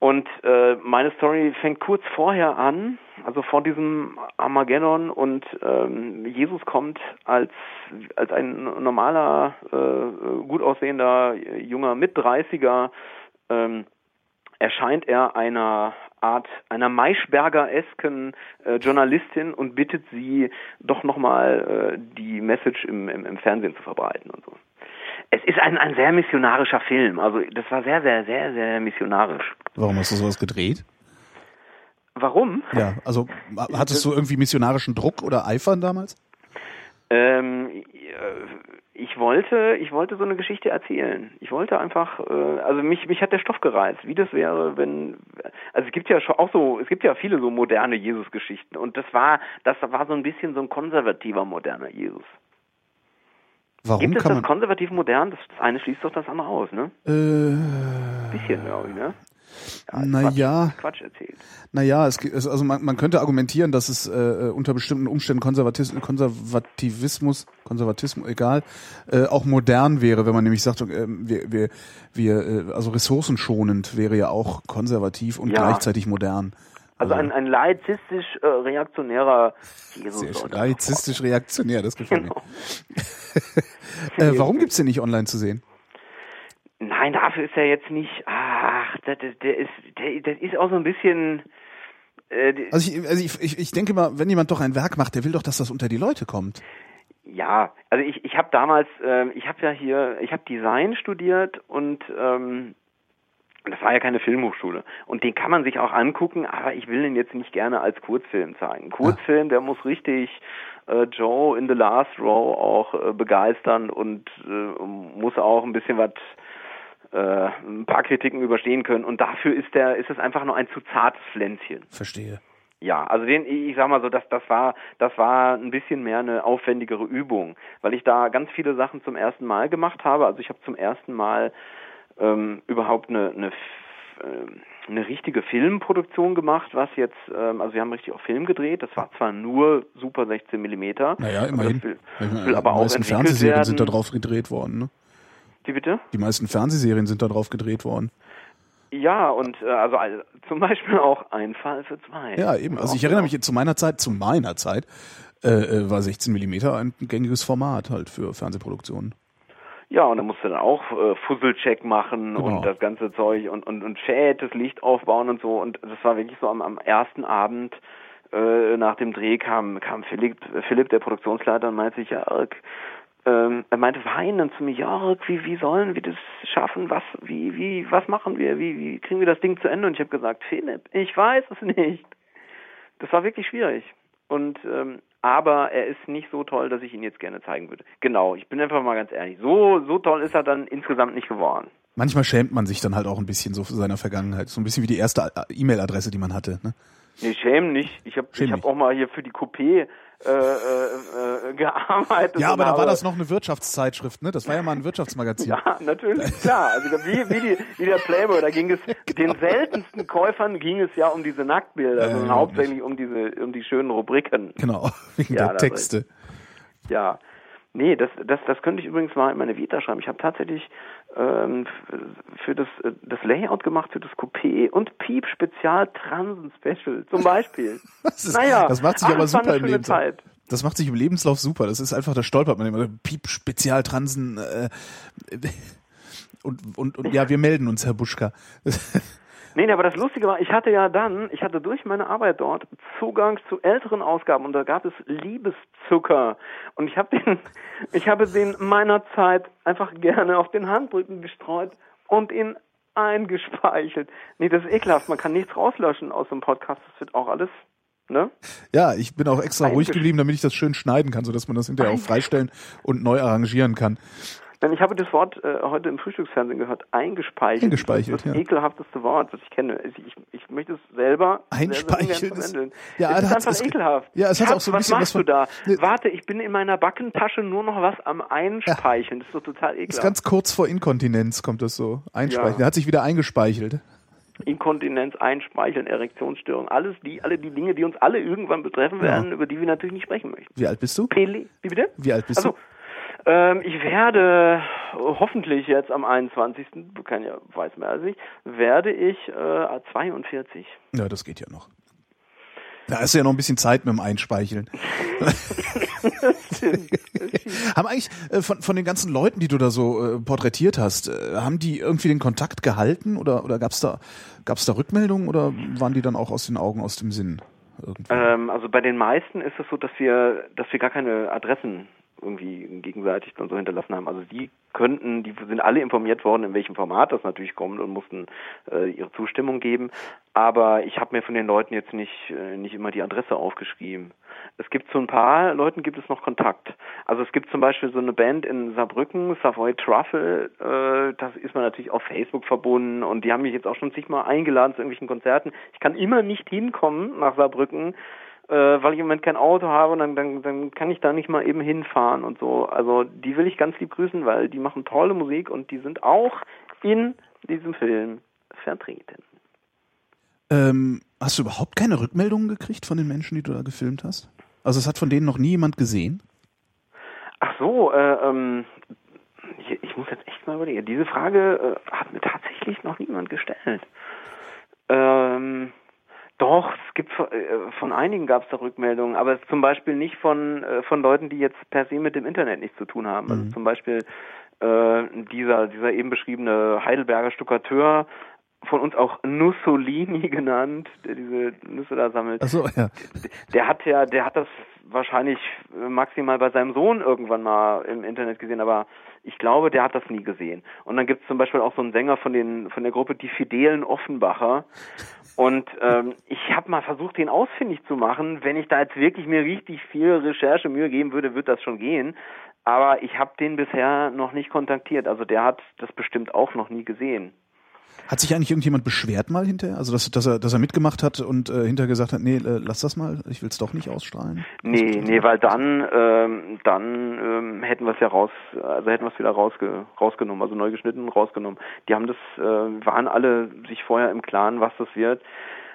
Und äh, meine Story fängt kurz vorher an, also vor diesem Armageddon und ähm, Jesus kommt als als ein normaler, äh, gut aussehender junger Mitdreißiger ähm, erscheint er einer Art einer Maischberger-esken äh, Journalistin und bittet sie doch nochmal äh, die Message im, im, im Fernsehen zu verbreiten und so. Es ist ein, ein sehr missionarischer Film. Also das war sehr, sehr, sehr, sehr missionarisch. Warum hast du sowas gedreht? Warum? Ja, also hattest du irgendwie missionarischen Druck oder Eifern damals? Ähm, ich wollte, ich wollte so eine Geschichte erzählen. Ich wollte einfach, äh, also mich, mich hat der Stoff gereizt, wie das wäre, wenn, also es gibt ja schon auch so, es gibt ja viele so moderne Jesus-Geschichten und das war, das war so ein bisschen so ein konservativer moderner Jesus. Warum gibt es kann das man? konservativ modern? Das, das eine schließt doch das andere aus, ne? Äh, Bisschen, glaube ich, ne? Naja, Quatsch erzählt. naja, es, es, also man, man könnte argumentieren, dass es äh, unter bestimmten Umständen Konservatis Konservativismus, Konservatismus, egal, äh, auch modern wäre, wenn man nämlich sagt, äh, wir, wir, wir, äh, also ressourcenschonend wäre ja auch konservativ und Ja. gleichzeitig modern. Also ein, ein laizistisch äh, reaktionärer Jesus. Laizistisch reaktionär, das gefällt Genau. mir. Äh, warum gibt's den nicht online zu sehen? Nein, dafür ist er jetzt nicht. Ach, der, der, ist, der, das ist auch so ein bisschen. Äh, Also ich, also ich, ich, ich denke mal, wenn jemand doch ein Werk macht, der will doch, dass das unter die Leute kommt. ja, also ich, ich habe damals, ähm, ich habe ja hier, ich habe Design studiert und ähm, das war ja keine Filmhochschule. Und den kann man sich auch angucken, aber ich will den jetzt nicht gerne als Kurzfilm zeigen. Kurzfilm, der muss richtig äh, Joe in the Last Row auch äh, begeistern und äh, muss auch ein bisschen was äh, ein paar Kritiken überstehen können. Und dafür ist der, ist es einfach nur ein zu zartes Pflänzchen. Verstehe. Ja, also den, ich sag mal so, das, das war, das war ein bisschen mehr eine aufwendigere Übung, weil ich da ganz viele Sachen zum ersten Mal gemacht habe. Also ich habe zum ersten Mal ähm, überhaupt eine, eine, ähm, eine richtige Filmproduktion gemacht, was jetzt, ähm, also wir haben richtig auch Film gedreht. Das war zwar nur Super 16 Millimeter, Naja, aber immerhin. will, will aber auch Fernsehserien werden. sind da drauf gedreht worden, ne? Wie bitte? Die meisten Fernsehserien sind da drauf gedreht worden. Ja, und äh, also, also zum Beispiel auch ein Fall für zwei. Ja, eben. Also ich erinnere mich zu meiner Zeit, zu meiner Zeit, äh, äh, war 16 Millimeter ein gängiges Format halt für Fernsehproduktionen. Ja, und dann musst du dann auch äh, Fusselcheck machen Genau. und das ganze Zeug und, und, und schätes Licht aufbauen und so. Und das war wirklich so am, am ersten Abend äh, nach dem Dreh kam, kam Philipp, Philipp, der Produktionsleiter, und meinte sich, Jörg, ähm, er meinte weinend zu mir, Jörg, wie, wie sollen wir das schaffen? Was, wie, wie, was machen wir? Wie, wie kriegen wir das Ding zu Ende? Und ich habe gesagt, Philipp, ich weiß es nicht. Das war wirklich schwierig. Und ähm, aber er ist nicht so toll, dass ich ihn jetzt gerne zeigen würde. Genau, ich bin einfach mal ganz ehrlich. So so toll ist er dann insgesamt nicht geworden. Manchmal schämt man sich dann halt auch ein bisschen so für seiner Vergangenheit. So ein bisschen wie die erste E-Mail-Adresse, die man hatte. Ne? Nee, schämen nicht. Ich habe hab auch mal hier für die Coupé äh, äh, äh, gearbeitet. Ja, aber da war das noch eine Wirtschaftszeitschrift, ne? Das war ja mal ein Wirtschaftsmagazin. Ja, natürlich, klar. Also wie, wie, die, wie der Playboy, da ging es den seltensten Käufern ging es ja um diese Nacktbilder, Ja, sondern hauptsächlich um diese um die schönen Rubriken. Genau, wegen Ja, der Texte. Ja. Nee, das, das, das könnte ich übrigens mal in meine Vita schreiben. Ich habe tatsächlich für das, äh, das Layout gemacht für das Coupé und Piep Spezial Transen Special zum Beispiel. Das, ist, naja, das macht sich ach, aber war super im Lebenslauf. Zeit. Das macht sich im Lebenslauf super. Das ist einfach, da stolpert man immer. Piep, Spezialtransen. Äh, und, und, und ja, wir melden uns, Herr Buschka. Nee, nee, aber das Lustige war, ich hatte ja dann, ich hatte durch meine Arbeit dort Zugang zu älteren Ausgaben und da gab es Liebeszucker und ich habe den, ich habe den meiner Zeit einfach gerne auf den Handrücken gestreut und ihn eingespeichelt. Nee, das ist ekelhaft, man kann nichts rauslöschen aus dem Podcast, das wird auch alles, ne? Ja, ich bin auch extra ruhig geblieben, damit ich das schön schneiden kann, sodass man das hinterher auch freistellen und neu arrangieren kann. Denn ich habe das Wort äh, heute im Frühstücksfernsehen gehört, eingespeichelt. Eingespeichelt, das ist das ja. ekelhafteste Wort, was ich kenne. Ich, ich, ich möchte es selber ist- verwenden. Ja, es ist einfach ekelhaft. ja, es hat auch so ein bisschen was was machst du von- da? Ne- Warte, ich bin in meiner Backentasche nur noch was am Einspeicheln. Das ist doch total Ist ekelhaft. ganz kurz vor Inkontinenz kommt das so. Einspeicheln. Ja. Der hat sich wieder eingespeichelt. Inkontinenz, Einspeicheln, Erektionsstörung, alles die, alle die Dinge, die uns alle irgendwann betreffen werden, über die wir natürlich nicht sprechen möchten. Wie alt bist du? Peli, wie bitte? Wie alt bist Also, ähm, ich werde hoffentlich jetzt am 21. Kann ja, weiß mehr als ich, werde ich äh, 42. du? Ja, das geht ja noch. Da ist ja noch ein bisschen Zeit mit dem Einspeicheln. haben eigentlich äh, von, von den ganzen Leuten, die du da so äh, porträtiert hast, äh, haben die irgendwie den Kontakt gehalten oder, oder gab's da, gab's da Rückmeldungen oder waren die dann auch aus den Augen, aus dem Sinn? Ähm, also bei den meisten ist es so, dass wir, dass wir gar keine Adressen irgendwie gegenseitig dann so hinterlassen haben. Also die könnten, die sind alle informiert worden, in welchem Format das natürlich kommt und mussten äh, ihre Zustimmung geben. Aber ich habe mir von den Leuten jetzt nicht äh, nicht immer die Adresse aufgeschrieben. Es gibt zu ein paar Leuten gibt es noch Kontakt. Also es gibt zum Beispiel so eine Band in Saarbrücken, Savoy Truffle, äh, das ist man natürlich auf Facebook verbunden und die haben mich jetzt auch schon zigmal eingeladen zu irgendwelchen Konzerten. Ich kann immer nicht hinkommen nach Saarbrücken äh, weil ich im Moment kein Auto habe und dann, dann, dann kann ich da nicht mal eben hinfahren und so. Also die will ich ganz lieb grüßen, weil die machen tolle Musik und die sind auch in diesem Film vertreten. Ähm, hast du überhaupt keine Rückmeldungen gekriegt von den Menschen, die du da gefilmt hast? Also es hat von denen noch nie jemand gesehen? Ach so, äh, ähm, ich, ich, muss jetzt echt mal überlegen. Diese Frage äh, hat mir tatsächlich noch niemand gestellt. Ähm, doch, es gibt äh, von einigen gab es da Rückmeldungen, aber zum Beispiel nicht von äh, von Leuten, die jetzt per se mit dem Internet nichts zu tun haben. Also mhm. Also zum Beispiel äh, dieser dieser eben beschriebene Heidelberger Stuckateur, von uns auch Nussolini genannt, der diese Nüsse da sammelt. Ach so, ja. Der hat ja, der hat das wahrscheinlich maximal bei seinem Sohn irgendwann mal im Internet gesehen, aber ich glaube, der hat das nie gesehen. Und dann gibt es zum Beispiel auch so einen Sänger von den von der Gruppe Die Fidelen Offenbacher. Und ähm, ich habe mal versucht, den ausfindig zu machen. Wenn ich da jetzt wirklich mir richtig viel Recherche Mühe geben würde, wird das schon gehen. Aber ich habe den bisher noch nicht kontaktiert. Also der hat das bestimmt auch noch nie gesehen. Hat sich eigentlich irgendjemand beschwert mal hinterher? Also dass, dass er dass er mitgemacht hat und äh, hinterher gesagt hat, nee, äh, lass das mal, ich will es doch nicht ausstrahlen? Nee, nee, weil dann ähm, dann ähm, hätten wir es ja raus, also hätten wir es wieder rausge, rausgenommen, also neu geschnitten rausgenommen. Die haben das, äh, waren alle sich vorher im Klaren, was das wird.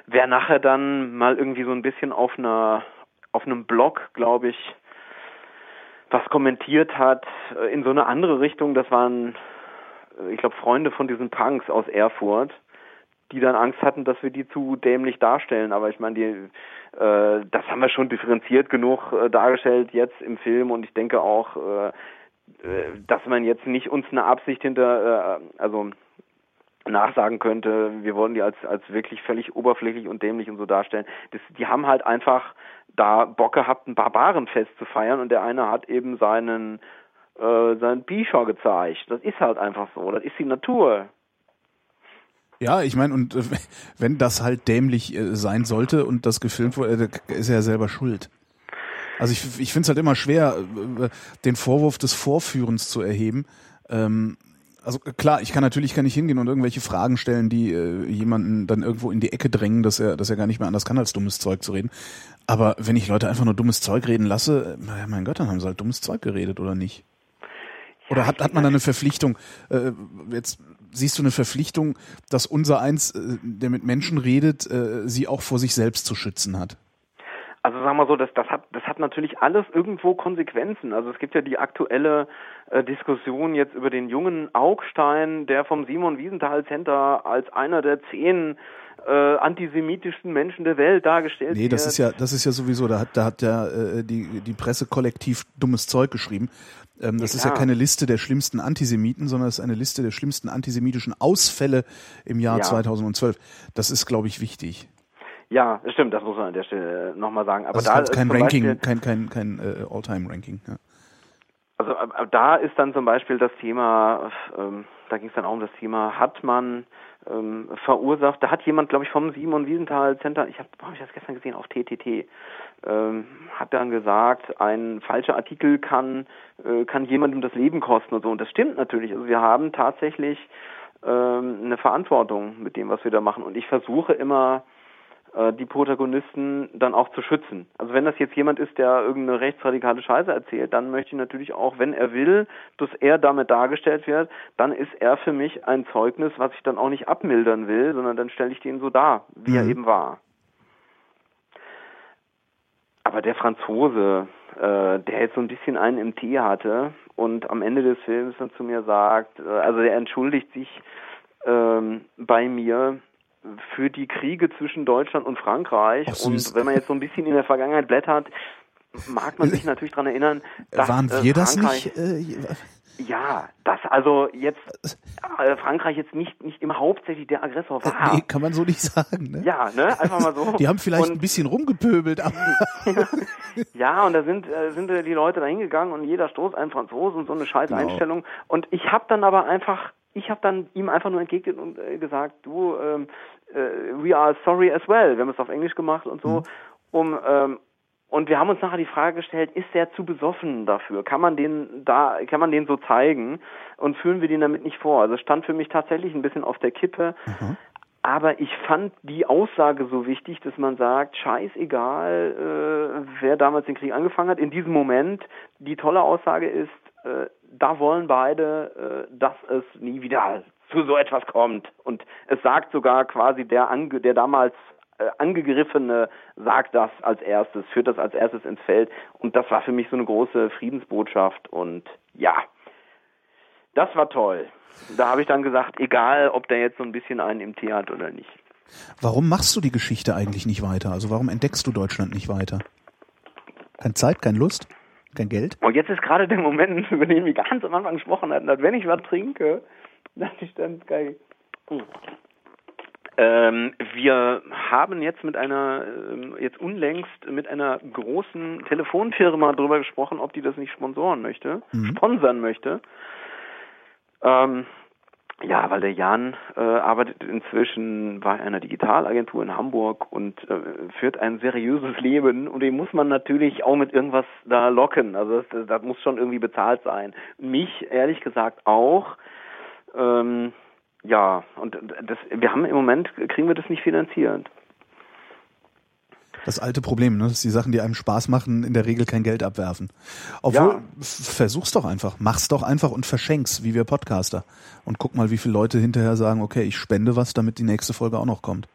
Wer nachher dann mal irgendwie so ein bisschen auf einer auf einem Blog, glaube ich, was kommentiert hat, äh, in so eine andere Richtung, das waren ich glaube, Freunde von diesen Punks aus Erfurt, die dann Angst hatten, dass wir die zu dämlich darstellen. Aber ich meine, die, äh, das haben wir schon differenziert genug äh, dargestellt jetzt im Film und ich denke auch, äh, äh dass man jetzt nicht uns eine Absicht hinter, äh, also nachsagen könnte, wir wollen die als als wirklich völlig oberflächlich und dämlich und so darstellen. Das, die haben halt einfach da Bock gehabt, ein Barbarenfest zu feiern und der eine hat eben seinen äh, seinen Bischof gezeigt. Das ist halt einfach so. Das ist die Natur. Ja, ich meine, und äh, wenn das halt dämlich äh, sein sollte und das gefilmt wurde, äh, ist er ja selber schuld. Also ich, ich finde es halt immer schwer, äh, den Vorwurf des Vorführens zu erheben. Ähm, also klar, ich kann natürlich kann ich hingehen und irgendwelche Fragen stellen, die äh, jemanden dann irgendwo in die Ecke drängen, dass er, dass er gar nicht mehr anders kann, als dummes Zeug zu reden. Aber wenn ich Leute einfach nur dummes Zeug reden lasse, äh, mein Gott, dann haben sie halt dummes Zeug geredet, oder nicht? Oder hat, hat man da eine Verpflichtung? Äh, jetzt siehst du eine Verpflichtung, dass unser Eins, äh, der mit Menschen redet, äh, sie auch vor sich selbst zu schützen hat? Also sagen wir so, das, das hat das hat natürlich alles irgendwo Konsequenzen. Also es gibt ja die aktuelle äh, Diskussion jetzt über den jungen Augstein, der vom Simon Wiesenthal Center als einer der zehn äh, antisemitischsten Menschen der Welt dargestellt Nee, das wird. ist ja das ist ja sowieso, da hat da hat ja äh, die die Presse kollektiv dummes Zeug geschrieben. Ähm, das ja. ist ja keine Liste der schlimmsten Antisemiten, sondern es ist eine Liste der schlimmsten antisemitischen Ausfälle im Jahr ja. 2012. Das ist, glaube ich, wichtig. Ja, stimmt, das muss man an der Stelle nochmal sagen. Aber also da ist kein Ranking, Beispiel, kein, kein, kein äh, All-Time-Ranking. Ja. Also äh, da ist dann zum Beispiel das Thema, ähm, da ging es dann auch um das Thema, hat man ähm, verursacht, da hat jemand, glaube ich, vom Simon Wiesenthal Center, ich habe hab ich das gestern gesehen auf TTT, ähm, hat dann gesagt, ein falscher Artikel kann, äh, kann jemandem das Leben kosten und so. Und das stimmt natürlich. Also wir haben tatsächlich ähm, eine Verantwortung mit dem, was wir da machen. Und ich versuche immer, äh, die Protagonisten dann auch zu schützen. Also wenn das jetzt jemand ist, der irgendeine rechtsradikale Scheiße erzählt, dann möchte ich natürlich auch, wenn er will, dass er damit dargestellt wird, dann ist er für mich ein Zeugnis, was ich dann auch nicht abmildern will, sondern dann stelle ich den so dar, wie mhm. er eben war. Aber der Franzose, äh, der jetzt so ein bisschen einen im Tee hatte und am Ende des Films dann zu mir sagt, äh, also der entschuldigt sich ähm, bei mir für die Kriege zwischen Deutschland und Frankreich. Ach, und wenn man jetzt so ein bisschen in der Vergangenheit blättert, mag man sich natürlich daran erinnern, dass Waren äh, wir das Frankreich, nicht? Äh, Ja, dass also jetzt äh, Frankreich jetzt nicht nicht immer hauptsächlich der Aggressor war. nee, kann man so nicht sagen. Ne? Ja, ne, einfach mal so. Die haben vielleicht und, ein bisschen rumgepöbelt, aber Ja, und da sind äh, sind äh, die Leute da hingegangen und jeder stoßt einen Franzosen und so eine scheiß Genau. Einstellung. Und ich habe dann aber einfach, ich habe dann ihm einfach nur entgegnet und äh, gesagt, du, ähm, äh, we are sorry as well. Wir haben es auf Englisch gemacht und so, Mhm. um ähm, und wir haben uns nachher die Frage gestellt, ist der zu besoffen dafür? Kann man den da, kann man den so zeigen? Und fühlen wir den damit nicht vor? Also es stand für mich tatsächlich ein bisschen auf der Kippe. Aber ich fand die Aussage so wichtig, dass man sagt, scheißegal, äh, wer damals den Krieg angefangen hat. In diesem Moment, die tolle Aussage ist, äh, da wollen beide, äh, dass es nie wieder zu so etwas kommt. Und es sagt sogar quasi der, ange der damals Angegriffene sagt das als erstes, führt das als erstes ins Feld. Und das war für mich so eine große Friedensbotschaft. Und ja, das war toll. Da habe ich dann gesagt, egal, ob der jetzt so ein bisschen einen im Tee hat oder nicht. warum machst du die Geschichte eigentlich nicht weiter? Also warum entdeckst du Deutschland nicht weiter? Keine Zeit, keine Lust, kein Geld? Und jetzt ist gerade der Moment, über den wir ganz am Anfang gesprochen hatten, dass wenn ich was trinke, dass ich dann geil. Hm. Ähm, wir haben jetzt mit einer, ähm, jetzt unlängst mit einer großen Telefonfirma darüber gesprochen, ob die das nicht sponsoren möchte, sponsern möchte. Ähm, ja, weil der Jan äh, arbeitet inzwischen bei einer Digitalagentur in Hamburg und äh, führt ein seriöses Leben und den muss man natürlich auch mit irgendwas da locken. Also das, das muss schon irgendwie bezahlt sein. Mich ehrlich gesagt auch. Ähm, ja, und das, wir haben im Moment kriegen wir das nicht finanziert. Das alte Problem, ne? dass die Sachen, die einem Spaß machen, in der Regel kein Geld abwerfen. Obwohl, Ja. versuch's doch einfach. Mach's doch einfach und verschenk's, wie wir Podcaster. Und guck mal, wie viele Leute hinterher sagen, okay, ich spende was, damit die nächste Folge auch noch kommt.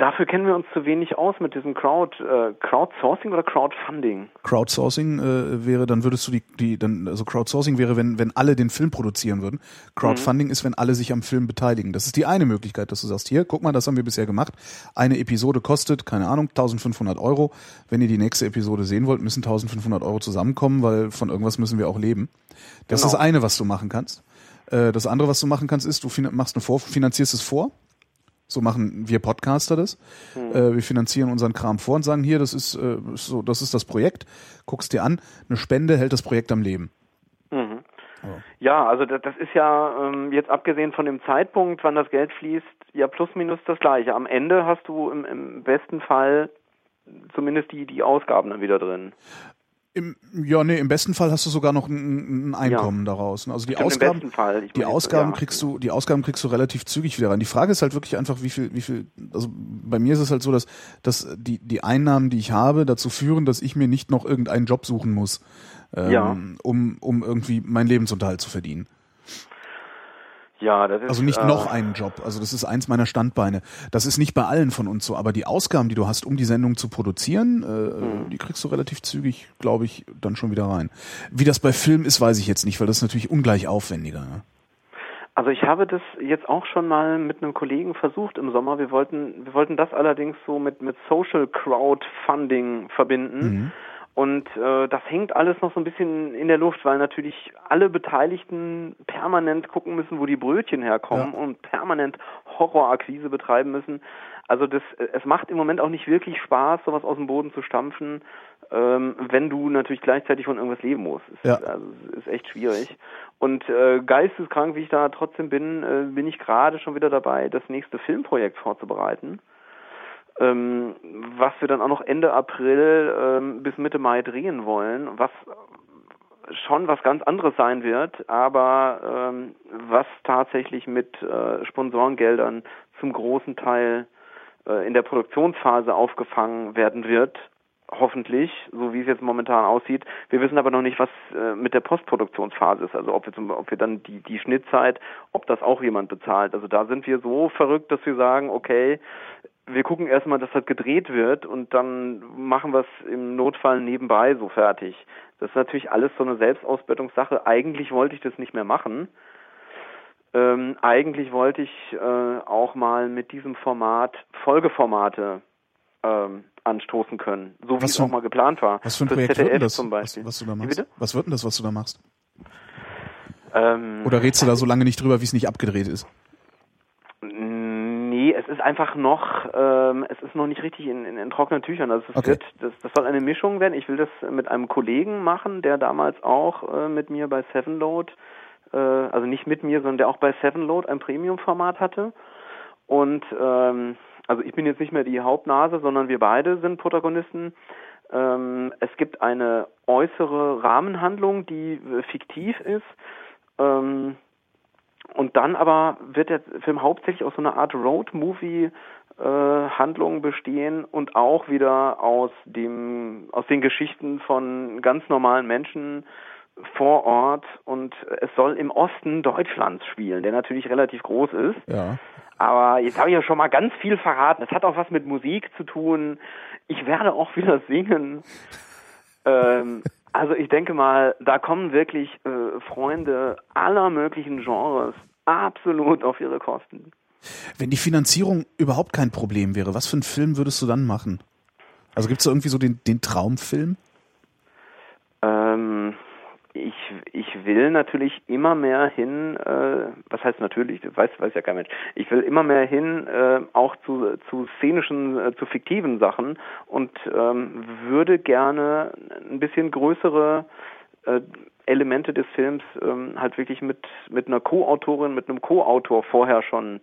Dafür kennen wir uns zu wenig aus mit diesem Crowd, äh, Crowdsourcing oder Crowdfunding. Crowdsourcing äh, wäre, dann würdest du die, die, dann, also Crowdsourcing wäre, wenn, wenn alle den Film produzieren würden. Crowdfunding ist, wenn alle sich am Film beteiligen. Das ist die eine Möglichkeit, dass du sagst, hier, guck mal, das haben wir bisher gemacht. Eine Episode kostet, keine Ahnung, 1500 Euro. Wenn ihr die nächste Episode sehen wollt, müssen 1500 Euro zusammenkommen, weil von irgendwas müssen wir auch leben. Das Genau. ist das eine, was du machen kannst. Äh, das andere, was du machen kannst, ist, du machst eine vor, finanzierst es vor. So machen wir Podcaster das. Äh, wir finanzieren unseren Kram vor und sagen hier, das ist äh, so, das ist das Projekt. Guckst dir an, eine Spende hält das Projekt am Leben. Ja, also das, das ist ja ähm, jetzt abgesehen von dem Zeitpunkt, wann das Geld fließt, ja plus minus das gleiche. Am Ende hast du im, im besten Fall zumindest die, die Ausgaben dann wieder drin. Im, ja, nee, im besten Fall hast du sogar noch ein, ein Einkommen daraus. ne? Also die Stimmt, im Ausgaben, Fall. Die Ausgaben ja. kriegst du, die Ausgaben kriegst du relativ zügig wieder rein. Die Frage ist halt wirklich einfach, wie viel, wie viel, also bei mir ist es halt so, dass, dass die, die Einnahmen, die ich habe, dazu führen, dass ich mir nicht noch irgendeinen Job suchen muss, ähm, Ja. um, um irgendwie meinen Lebensunterhalt zu verdienen. Ja, das ist Also nicht äh, noch einen Job. Also das ist eins meiner Standbeine. Das ist nicht bei allen von uns so, aber die Ausgaben, die du hast, um die Sendung zu produzieren, äh, die kriegst du relativ zügig, glaube ich, dann schon wieder rein. Wie das bei Film ist, weiß ich jetzt nicht, weil das ist natürlich ungleich aufwendiger. Ne? Also ich habe das jetzt auch schon mal mit einem Kollegen versucht im Sommer. Wir wollten, wir wollten das allerdings so mit, mit Social Crowdfunding verbinden. Und äh, das hängt alles noch so ein bisschen in der Luft, weil natürlich alle Beteiligten permanent gucken müssen, wo die Brötchen herkommen Ja. und permanent Horrorakquise betreiben müssen. Also das, äh, es macht im Moment auch nicht wirklich Spaß, sowas aus dem Boden zu stampfen, ähm, wenn du natürlich gleichzeitig von irgendwas leben musst. Es Ja. ist, also, es ist echt schwierig. Und äh, geisteskrank, wie ich da trotzdem bin, äh, bin ich gerade schon wieder dabei, das nächste Filmprojekt vorzubereiten ähm, was wir dann auch noch Ende April ähm, bis Mitte Mai drehen wollen, was schon was ganz anderes sein wird, aber ähm, was tatsächlich mit äh, Sponsorengeldern zum großen Teil äh, in der Produktionsphase aufgefangen werden wird. Hoffentlich, so wie es jetzt momentan aussieht. Wir wissen aber noch nicht, was äh, mit der Postproduktionsphase ist. Also ob wir, zum, ob wir dann die, die Schnittzeit, ob das auch jemand bezahlt. Also da sind wir so verrückt, dass wir sagen, okay, wir gucken erstmal, dass das gedreht wird und dann machen wir es im Notfall nebenbei so fertig. Das ist natürlich alles so eine Selbstausbeutungssache. Eigentlich wollte ich das nicht mehr machen. ähm, eigentlich wollte ich äh, auch mal mit diesem Format Folgeformate ähm, anstoßen können, so wie Was es für- auch mal geplant war. Was für ein Fürs Projekt wird ZDF denn das, zum was, Beispiel. was du da Wie machst? Was wird denn das, was du da machst? Ähm, Oder redst du da so lange nicht drüber, wie es nicht abgedreht ist? Es ist einfach noch, ähm, es ist noch nicht richtig in, in, in trockenen Tüchern. Also es Okay. wird, das, das soll eine Mischung werden. Ich will das mit einem Kollegen machen, der damals auch äh, mit mir bei Sevenload, äh, also nicht mit mir, sondern der auch bei Sevenload ein Premium-Format hatte. Und ähm, also ich bin jetzt nicht mehr die Hauptnase, sondern wir beide sind Protagonisten. Ähm, es gibt eine äußere Rahmenhandlung, die äh, fiktiv ist. Ähm, und dann aber wird der Film hauptsächlich aus so einer Art Road-Movie-Handlung bestehen und auch wieder aus dem aus den Geschichten von ganz normalen Menschen vor Ort und es soll im Osten Deutschlands spielen, der natürlich relativ groß ist. Ja. Aber jetzt habe ich ja schon mal ganz viel verraten. Es hat auch was mit Musik zu tun. Ich werde auch wieder singen. Ähm, also ich denke mal, da kommen wirklich äh, Freunde aller möglichen Genres absolut auf ihre Kosten. Wenn die Finanzierung überhaupt kein Problem wäre, was für einen Film würdest du dann machen? Also gibt es da irgendwie so den, den Traumfilm? Ähm, ich, ich will natürlich immer mehr hin, äh, was heißt natürlich, weiß, weiß ja kein Mensch, ich will immer mehr hin, äh, auch zu, zu szenischen, äh, zu fiktiven Sachen und ähm, würde gerne ein bisschen größere äh, Elemente des Films ähm, halt wirklich mit, mit einer Co-Autorin, mit einem Co-Autor vorher schon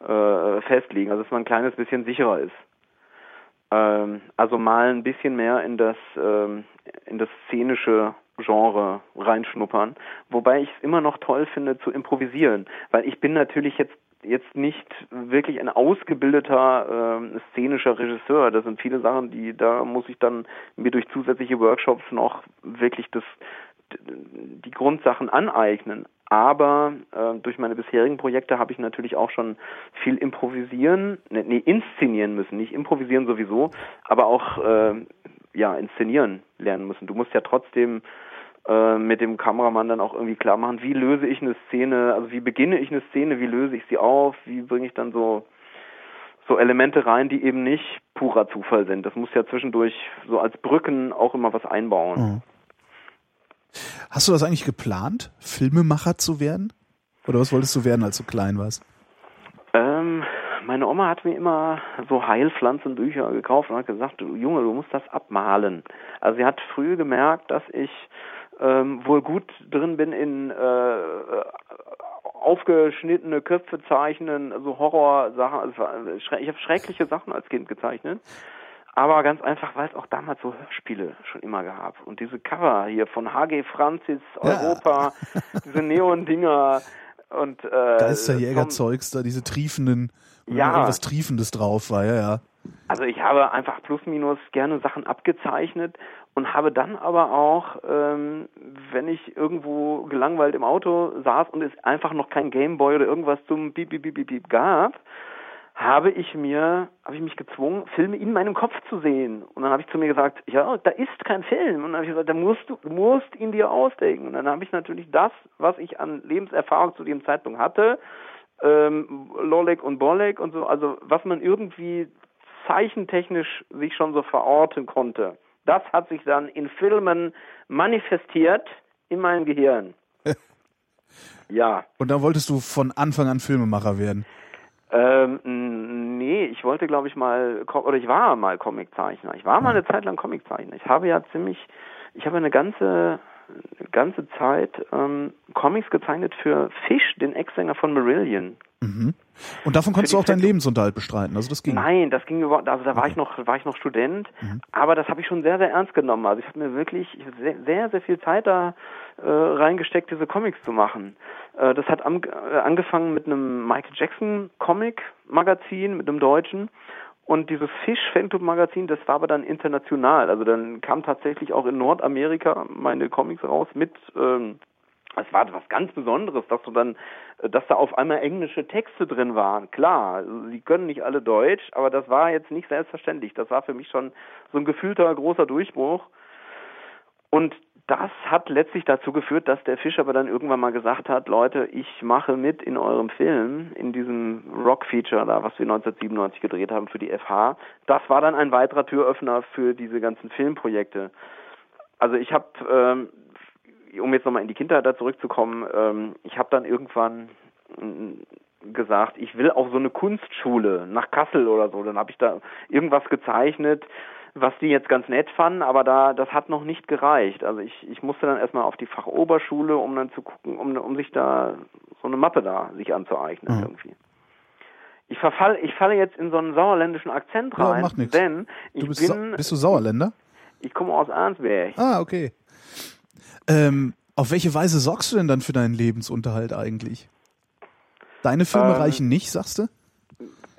äh, festlegen, also dass man ein kleines bisschen sicherer ist. Ähm, also mal ein bisschen mehr in das ähm, in das szenische Genre reinschnuppern, wobei ich es immer noch toll finde zu improvisieren, weil ich bin natürlich jetzt jetzt nicht wirklich ein ausgebildeter ähm, szenischer Regisseur. Das sind viele Sachen, die da muss ich dann mir durch zusätzliche Workshops noch wirklich das die Grundsachen aneignen. Aber äh, durch meine bisherigen Projekte habe ich natürlich auch schon viel improvisieren, nee, nee, inszenieren müssen, nicht improvisieren sowieso, aber auch äh, ja inszenieren lernen müssen. Du musst ja trotzdem äh, mit dem Kameramann dann auch irgendwie klar machen, wie löse ich eine Szene, also wie beginne ich eine Szene, wie löse ich sie auf, wie bringe ich dann so so Elemente rein, die eben nicht purer Zufall sind. Das muss ja zwischendurch so als Brücken auch immer was einbauen. Mhm. Hast du das eigentlich geplant, Filmemacher zu werden? Oder was wolltest du werden, als du klein warst? Ähm, meine Oma hat mir immer so Heilpflanzenbücher gekauft und hat gesagt, du Junge, du musst das abmalen. Also sie hat früh gemerkt, dass ich ähm, wohl gut drin bin in äh, aufgeschnittene Köpfe zeichnen, also Horrorsachen. Also ich habe schreckliche Sachen als Kind gezeichnet. Aber ganz einfach, weil es auch damals so Hörspiele schon immer gab. Und diese Cover hier von HG Francis, Europa, ja. diese Neon-Dinger und äh, Geisterjäger-Zeugs da, diese triefenden, ja. irgendwas Triefendes drauf war, ja, ja. Also ich habe einfach plus minus gerne Sachen abgezeichnet und habe dann aber auch, ähm, wenn ich irgendwo gelangweilt im Auto saß und es einfach noch kein Gameboy oder irgendwas zum Beep, Beep, Beep, Beep, Beep gab, habe ich mir, habe ich mich gezwungen, Filme in meinem Kopf zu sehen. Und dann habe ich zu mir gesagt, ja, da ist kein Film. Und dann habe ich gesagt, da musst du, musst ihn dir ausdenken. Und dann habe ich natürlich das, was ich an Lebenserfahrung zu dem Zeitpunkt hatte, ähm, Lolek und Bolek und so, also was man irgendwie zeichentechnisch sich schon so verorten konnte. Das hat sich dann in Filmen manifestiert in meinem Gehirn. ja. Und dann wolltest du von Anfang an Filmemacher werden? Ähm, nee, ich wollte, glaube ich, mal, oder ich war mal Comiczeichner. Ich war mal eine Zeit lang Comiczeichner. Ich habe ja ziemlich, ich habe eine ganze, ganze Zeit ähm, Comics gezeichnet für Fish, den Ex-Sänger von Marillion. Mhm. Und davon konntest du auch deinen Lebensunterhalt bestreiten, also das ging? Nein, das ging überhaupt, also da war okay. ich noch, war ich noch Student, mhm. aber das habe ich schon sehr, sehr ernst genommen. Also ich habe mir wirklich sehr, sehr, sehr viel Zeit da äh, reingesteckt, diese Comics zu machen. Äh, das hat am, äh, angefangen mit einem Michael Jackson Comic Magazin, mit einem deutschen. Und dieses Fish Phantom Magazin, das war aber dann international. Also dann kam tatsächlich auch in Nordamerika meine Comics raus mit ähm, es war was ganz Besonderes, dass du dann, dass da auf einmal englische Texte drin waren. Klar, sie können nicht alle Deutsch, aber das war jetzt nicht selbstverständlich. Das war für mich schon so ein gefühlter großer Durchbruch. Und das hat letztlich dazu geführt, dass der Fisch aber dann irgendwann mal gesagt hat, Leute, ich mache mit in eurem Film, in diesem Rock-Feature da, was wir 1997 gedreht haben für die FH. Das war dann ein weiterer Türöffner für diese ganzen Filmprojekte. Also ich habe, ähm, um jetzt nochmal in die Kindheit da zurückzukommen, ähm, ich habe dann irgendwann mm, gesagt, ich will auch so eine Kunstschule nach Kassel oder so. Dann habe ich da irgendwas gezeichnet, was die jetzt ganz nett fanden, aber da das hat noch nicht gereicht. Also ich, ich musste dann erstmal auf die Fachoberschule, um dann zu gucken, um, um sich da so eine Mappe da sich anzueignen mhm. irgendwie. Ich verfall, ich falle jetzt in so einen sauerländischen Akzent rein, ja, denn ich bist bin. bist du Sauerländer? Ich komme aus Arnsberg. Ah, okay. Ähm, auf welche Weise sorgst du denn dann für deinen Lebensunterhalt eigentlich? Deine Filme ähm, reichen nicht, sagst du?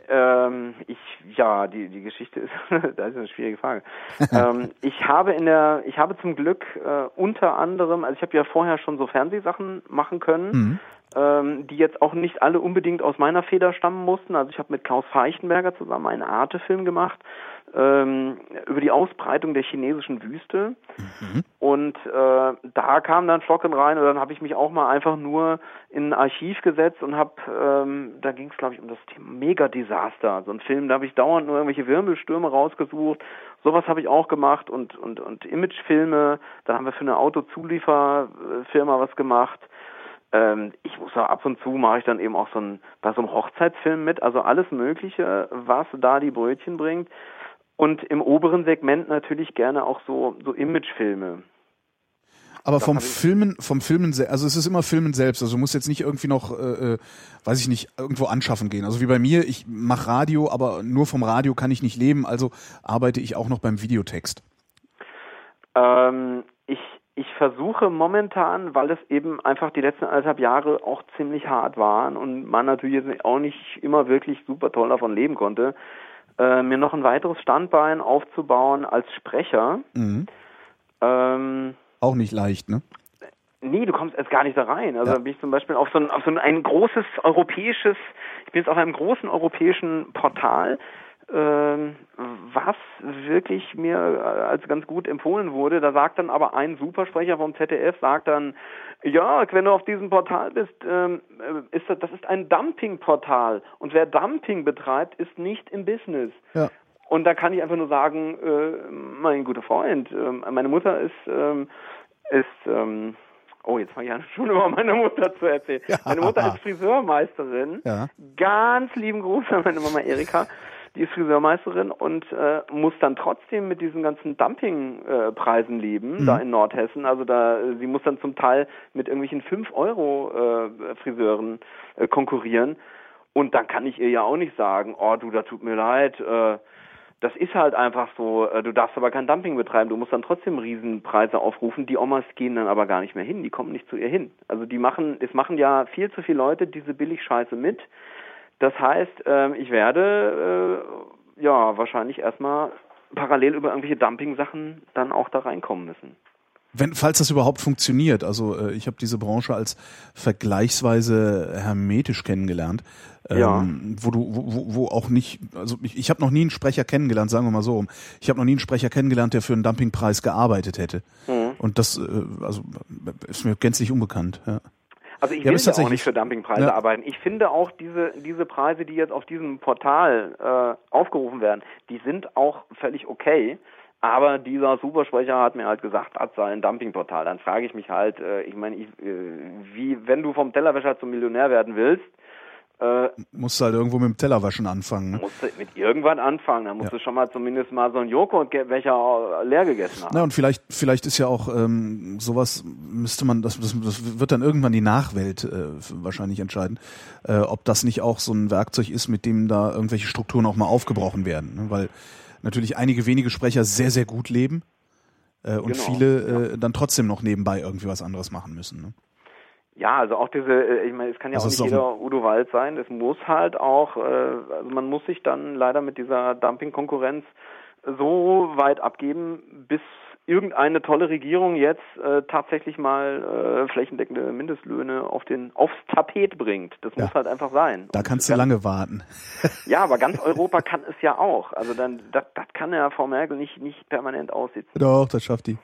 Ähm, ich ja, die die Geschichte ist, das ist eine schwierige Frage. ähm, ich habe in der, ich habe zum Glück äh, unter anderem, also ich habe ja vorher schon so Fernsehsachen machen können, mhm. Ähm, die jetzt auch nicht alle unbedingt aus meiner Feder stammen mussten. Also ich habe mit Klaus Feichenberger zusammen einen Arte-Film gemacht ähm, über die Ausbreitung der chinesischen Wüste. Mhm. Und äh, da kam dann Flocken rein und dann habe ich mich auch mal einfach nur in ein Archiv gesetzt und habe, ähm, da ging es glaube ich um das Thema Megadesaster, so ein Film, da habe ich dauernd nur irgendwelche Wirbelstürme rausgesucht. Sowas habe ich auch gemacht und und und Imagefilme. Da haben wir für eine Autozulieferfirma was gemacht. Ähm, ich muss auch ab und zu mache ich dann eben auch so ein bei so einem Hochzeitsfilm mit, also alles Mögliche, was da die Brötchen bringt. Und im oberen Segment natürlich gerne auch so, so Imagefilme. Aber vom Filmen, vom Filmen, also es ist immer Filmen selbst. Also du musst jetzt nicht irgendwie noch, äh, äh, weiß ich nicht, irgendwo anschaffen gehen. Also wie bei mir, ich mache Radio, aber nur vom Radio kann ich nicht leben. Also arbeite ich auch noch beim Videotext. Ähm, ich ich versuche momentan, weil es eben einfach die letzten anderthalb Jahre auch ziemlich hart waren und man natürlich jetzt auch nicht immer wirklich super toll davon leben konnte, äh, mir noch ein weiteres Standbein aufzubauen als Sprecher. Mhm. Ähm, Auch nicht leicht, ne? Nee, du kommst erst gar nicht da rein. Also ja. bin ich zum Beispiel auf so ein, auf so ein großes europäisches, ich bin jetzt auf einem großen europäischen Portal, was wirklich mir als ganz gut empfohlen wurde. Da sagt dann aber ein Supersprecher vom ZDF, sagt dann, ja, wenn du auf diesem Portal bist, ähm, äh, ist das, das ist ein Dumping-Portal und wer Dumping betreibt, ist nicht im Business. Ja. Und da kann ich einfach nur sagen, äh, mein guter Freund, äh, meine Mutter ist, ähm, ist ähm, Oh, jetzt fange ich an, schon über meine Mutter zu erzählen. Ja. Meine Mutter ist Friseurmeisterin. Ja. Ganz lieben Gruß an meine Mama Erika die ist Friseurmeisterin und äh, muss dann trotzdem mit diesen ganzen Dumpingpreisen äh, leben, mhm. da in Nordhessen. Also da, sie muss dann zum Teil mit irgendwelchen 5 Euro äh, Friseuren äh, konkurrieren. Und dann kann ich ihr ja auch nicht sagen, oh du, da tut mir leid, äh, das ist halt einfach so, äh, du darfst aber kein Dumping betreiben, du musst dann trotzdem Riesenpreise aufrufen, die Omas gehen dann aber gar nicht mehr hin, die kommen nicht zu ihr hin. Also die machen, es machen ja viel zu viele Leute diese Billigscheiße mit das heißt, ähm, ich werde äh, ja wahrscheinlich erstmal parallel über irgendwelche Dumping-Sachen dann auch da reinkommen müssen. Wenn, falls das überhaupt funktioniert, also äh, ich habe diese Branche als vergleichsweise hermetisch kennengelernt, ähm, ja. wo du, wo, wo auch nicht, also ich, ich habe noch nie einen Sprecher kennengelernt, sagen wir mal so, ich habe noch nie einen Sprecher kennengelernt, der für einen Dumpingpreis gearbeitet hätte. Mhm. Und das, äh, also ist mir gänzlich unbekannt. Ja. Also ich ja, will ja auch nicht für Dumpingpreise ja. arbeiten. Ich finde auch diese diese Preise, die jetzt auf diesem Portal äh, aufgerufen werden, die sind auch völlig okay. Aber dieser Supersprecher hat mir halt gesagt, das sei ein Dumpingportal. Dann frage ich mich halt, äh, ich meine, ich, äh, wie wenn du vom Tellerwäscher zum Millionär werden willst, äh, musst du halt irgendwo mit dem Tellerwaschen anfangen. Ne? Musst du mit irgendwann anfangen. Dann musst ja. du schon mal zumindest mal so einen Joghurtbecher leer gegessen haben. Na und vielleicht, vielleicht ist ja auch ähm, sowas, müsste man, das, das, das wird dann irgendwann die Nachwelt äh, wahrscheinlich entscheiden, äh, ob das nicht auch so ein Werkzeug ist, mit dem da irgendwelche Strukturen auch mal aufgebrochen werden. Ne? Weil natürlich einige wenige Sprecher sehr, sehr gut leben äh, und genau, viele äh, ja. dann trotzdem noch nebenbei irgendwie was anderes machen müssen. Ne? Ja, also auch diese, äh, ich meine, es kann ja also auch nicht jeder Udo Wald sein. Es muss halt auch, äh, also man muss sich dann leider mit dieser Dumping-Konkurrenz so weit abgeben, bis irgendeine tolle Regierung jetzt äh, tatsächlich mal äh, flächendeckende Mindestlöhne auf den aufs Tapet bringt. Das ja. muss halt einfach sein. Da kannst du lange warten. ja, aber ganz Europa kann es ja auch. Also dann das, das kann ja Frau Merkel nicht nicht permanent aussitzen. Doch, das schafft die.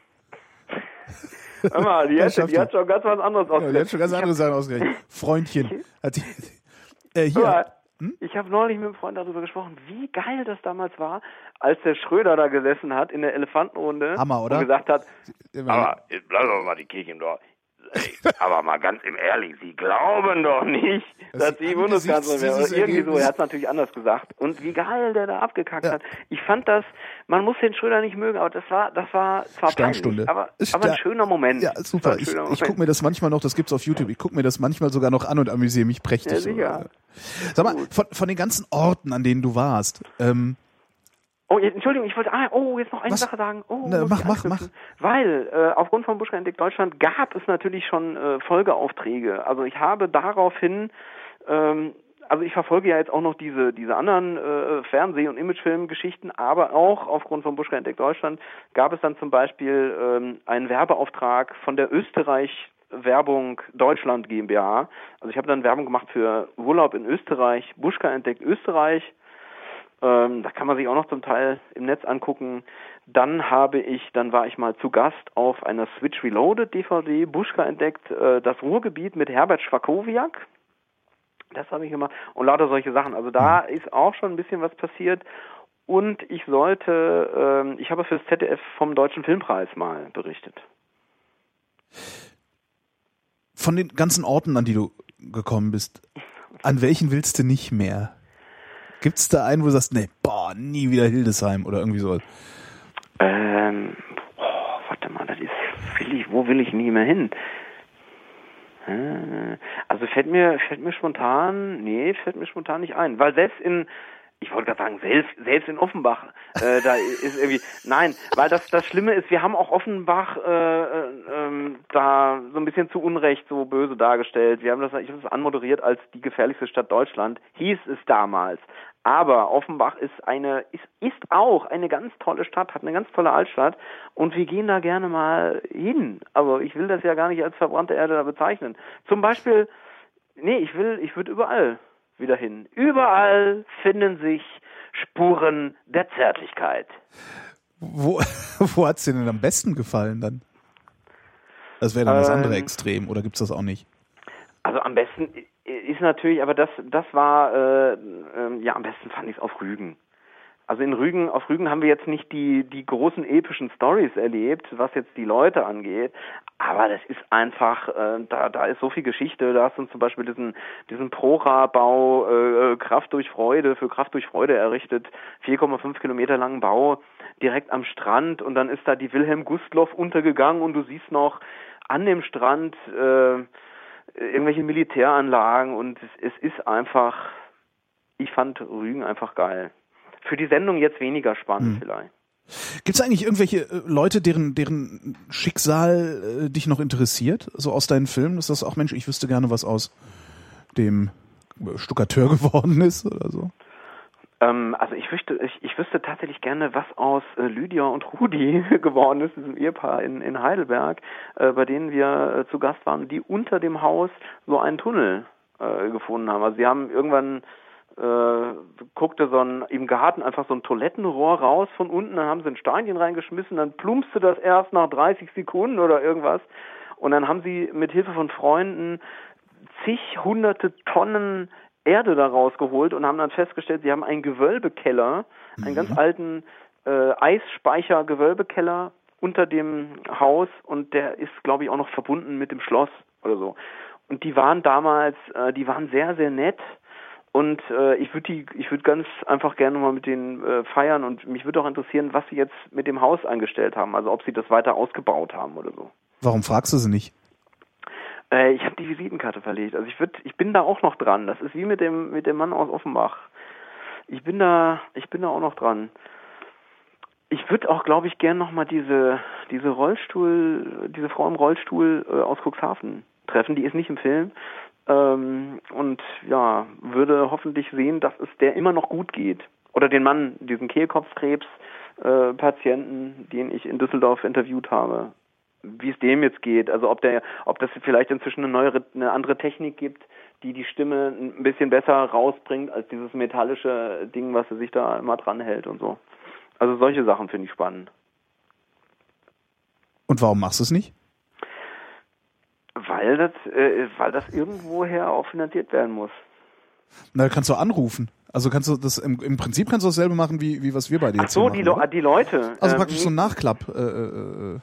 Hör mal, die, hat, die hat schon ganz was anderes ausgerechnet. Ja, die hat schon ganz andere Sachen ausgerechnet. Freundchen. Hat die, äh, hier. Hm? Ich habe neulich mit einem Freund darüber gesprochen, wie geil das damals war, als der Schröder da gesessen hat in der Elefantenrunde Hammer, oder? und gesagt hat, aber jetzt bleiben wir mal die Kirche im Dorf. Aber mal ganz im Ehrlich, Sie glauben doch nicht, das dass Sie Bundeskanzlerin wäre. Irgendwie so, er hat es natürlich anders gesagt. Und wie geil der da abgekackt ja. hat. Ich fand das, man muss den Schröder nicht mögen, aber das war, das war zwar peinlich, aber, aber ein schöner Moment. Ja, super. Ich, ich gucke mir das manchmal noch, das gibt's auf YouTube, ich gucke mir das manchmal sogar noch an und amüsiere mich prächtig. Ja, sicher. Sag mal, von, von den ganzen Orten, an denen du warst, ähm, Oh, Entschuldigung, ich wollte, ah, oh, jetzt noch eine Was? Sache sagen. Oh, Na, mach, mach, mach. Weil äh, aufgrund von Buschka entdeckt Deutschland gab es natürlich schon äh, Folgeaufträge. Also ich habe daraufhin, ähm, also ich verfolge ja jetzt auch noch diese diese anderen äh, Fernseh- und Imagefilmgeschichten, aber auch aufgrund von Buschka entdeckt Deutschland gab es dann zum Beispiel ähm, einen Werbeauftrag von der Österreich Werbung Deutschland GmbH. Also ich habe dann Werbung gemacht für Urlaub in Österreich, Buschka entdeckt Österreich ähm, da kann man sich auch noch zum Teil im Netz angucken. Dann habe ich, dann war ich mal zu Gast auf einer Switch Reloaded DVD, Buschka entdeckt, äh, das Ruhrgebiet mit Herbert Schwakowiak. Das habe ich gemacht und lauter solche Sachen. Also da mhm. ist auch schon ein bisschen was passiert. Und ich sollte, äh, ich habe fürs ZDF vom Deutschen Filmpreis mal berichtet. Von den ganzen Orten, an die du gekommen bist, an welchen willst du nicht mehr? Gibt es da einen, wo du sagst, nee, boah, nie wieder Hildesheim oder irgendwie sowas? Ähm, oh, warte mal, das ist, will ich, wo will ich nie mehr hin? Äh, also fällt mir, fällt mir spontan, nee, fällt mir spontan nicht ein, weil selbst in, ich wollte gerade sagen, selbst, selbst in Offenbach, äh, da ist irgendwie, nein, weil das, das Schlimme ist, wir haben auch Offenbach äh, äh, ähm, da so ein bisschen zu Unrecht so böse dargestellt. Wir haben das, ich habe das anmoderiert als die gefährlichste Stadt Deutschland, hieß es damals. Aber Offenbach ist eine, ist, ist auch eine ganz tolle Stadt, hat eine ganz tolle Altstadt und wir gehen da gerne mal hin. Also ich will das ja gar nicht als verbrannte Erde da bezeichnen. Zum Beispiel, nee, ich will, ich würde überall wieder hin. Überall finden sich Spuren der Zärtlichkeit. Wo, wo hat's dir denn am besten gefallen dann? Das wäre dann das ähm, andere Extrem, oder gibt's das auch nicht? Also am besten, ist natürlich, aber das, das war, äh, äh, ja, am besten fand ich es auf Rügen. Also in Rügen, auf Rügen haben wir jetzt nicht die, die großen epischen Stories erlebt, was jetzt die Leute angeht, aber das ist einfach, äh, da, da ist so viel Geschichte, da hast du zum Beispiel diesen, diesen Prora-Bau, äh, Kraft durch Freude, für Kraft durch Freude errichtet, 4,5 Kilometer langen Bau, direkt am Strand. Und dann ist da die Wilhelm Gustloff untergegangen und du siehst noch an dem Strand, äh, irgendwelche Militäranlagen und es, es ist einfach, ich fand Rügen einfach geil. Für die Sendung jetzt weniger spannend hm. vielleicht. Gibt es eigentlich irgendwelche äh, Leute, deren, deren Schicksal äh, dich noch interessiert? So aus deinen Filmen? Ist das auch, Mensch, ich wüsste gerne, was aus dem Stuckateur geworden ist oder so? Ähm, also ich wüsste, ich, ich wüsste tatsächlich gerne, was aus äh, Lydia und Rudi geworden ist, diesem Ehepaar in, in Heidelberg, äh, bei denen wir äh, zu Gast waren, die unter dem Haus so einen Tunnel äh, gefunden haben. Also sie haben irgendwann äh, guckte so ein im Garten einfach so ein Toilettenrohr raus von unten, dann haben sie ein Steinchen reingeschmissen, dann plumpste das erst nach 30 Sekunden oder irgendwas. Und dann haben sie mit Hilfe von Freunden zig hunderte Tonnen Erde da rausgeholt und haben dann festgestellt, sie haben einen Gewölbekeller, einen mhm. ganz alten äh, Eisspeicher-Gewölbekeller unter dem Haus und der ist, glaube ich, auch noch verbunden mit dem Schloss oder so. Und die waren damals, äh, die waren sehr, sehr nett und äh, ich würde die, ich würde ganz einfach gerne mal mit denen äh, feiern und mich würde auch interessieren, was sie jetzt mit dem Haus angestellt haben, also ob sie das weiter ausgebaut haben oder so. Warum fragst du sie nicht? Äh, ich habe die Visitenkarte verlegt. Also ich würde, ich bin da auch noch dran. Das ist wie mit dem mit dem Mann aus Offenbach. Ich bin da, ich bin da auch noch dran. Ich würde auch, glaube ich, gern noch mal diese diese Rollstuhl, diese Frau im Rollstuhl äh, aus Cuxhaven treffen. Die ist nicht im Film. Ähm, und ja, würde hoffentlich sehen, dass es der immer noch gut geht. Oder den Mann, diesen Kehlkopfkrebs äh, Patienten, den ich in Düsseldorf interviewt habe wie es dem jetzt geht, also ob der, ob das vielleicht inzwischen eine neuere, eine andere Technik gibt, die die Stimme ein bisschen besser rausbringt als dieses metallische Ding, was er sich da immer dran hält und so. Also solche Sachen finde ich spannend. Und warum machst du es nicht? weil das, äh, weil das irgendwoher auch finanziert werden muss. Na, kannst du anrufen. Also kannst du das im, im Prinzip kannst du dasselbe machen wie wie was wir bei dir Ach so, jetzt die, machen, Le die Leute. Also ähm, praktisch so ein Nachklapp. Äh, äh, äh.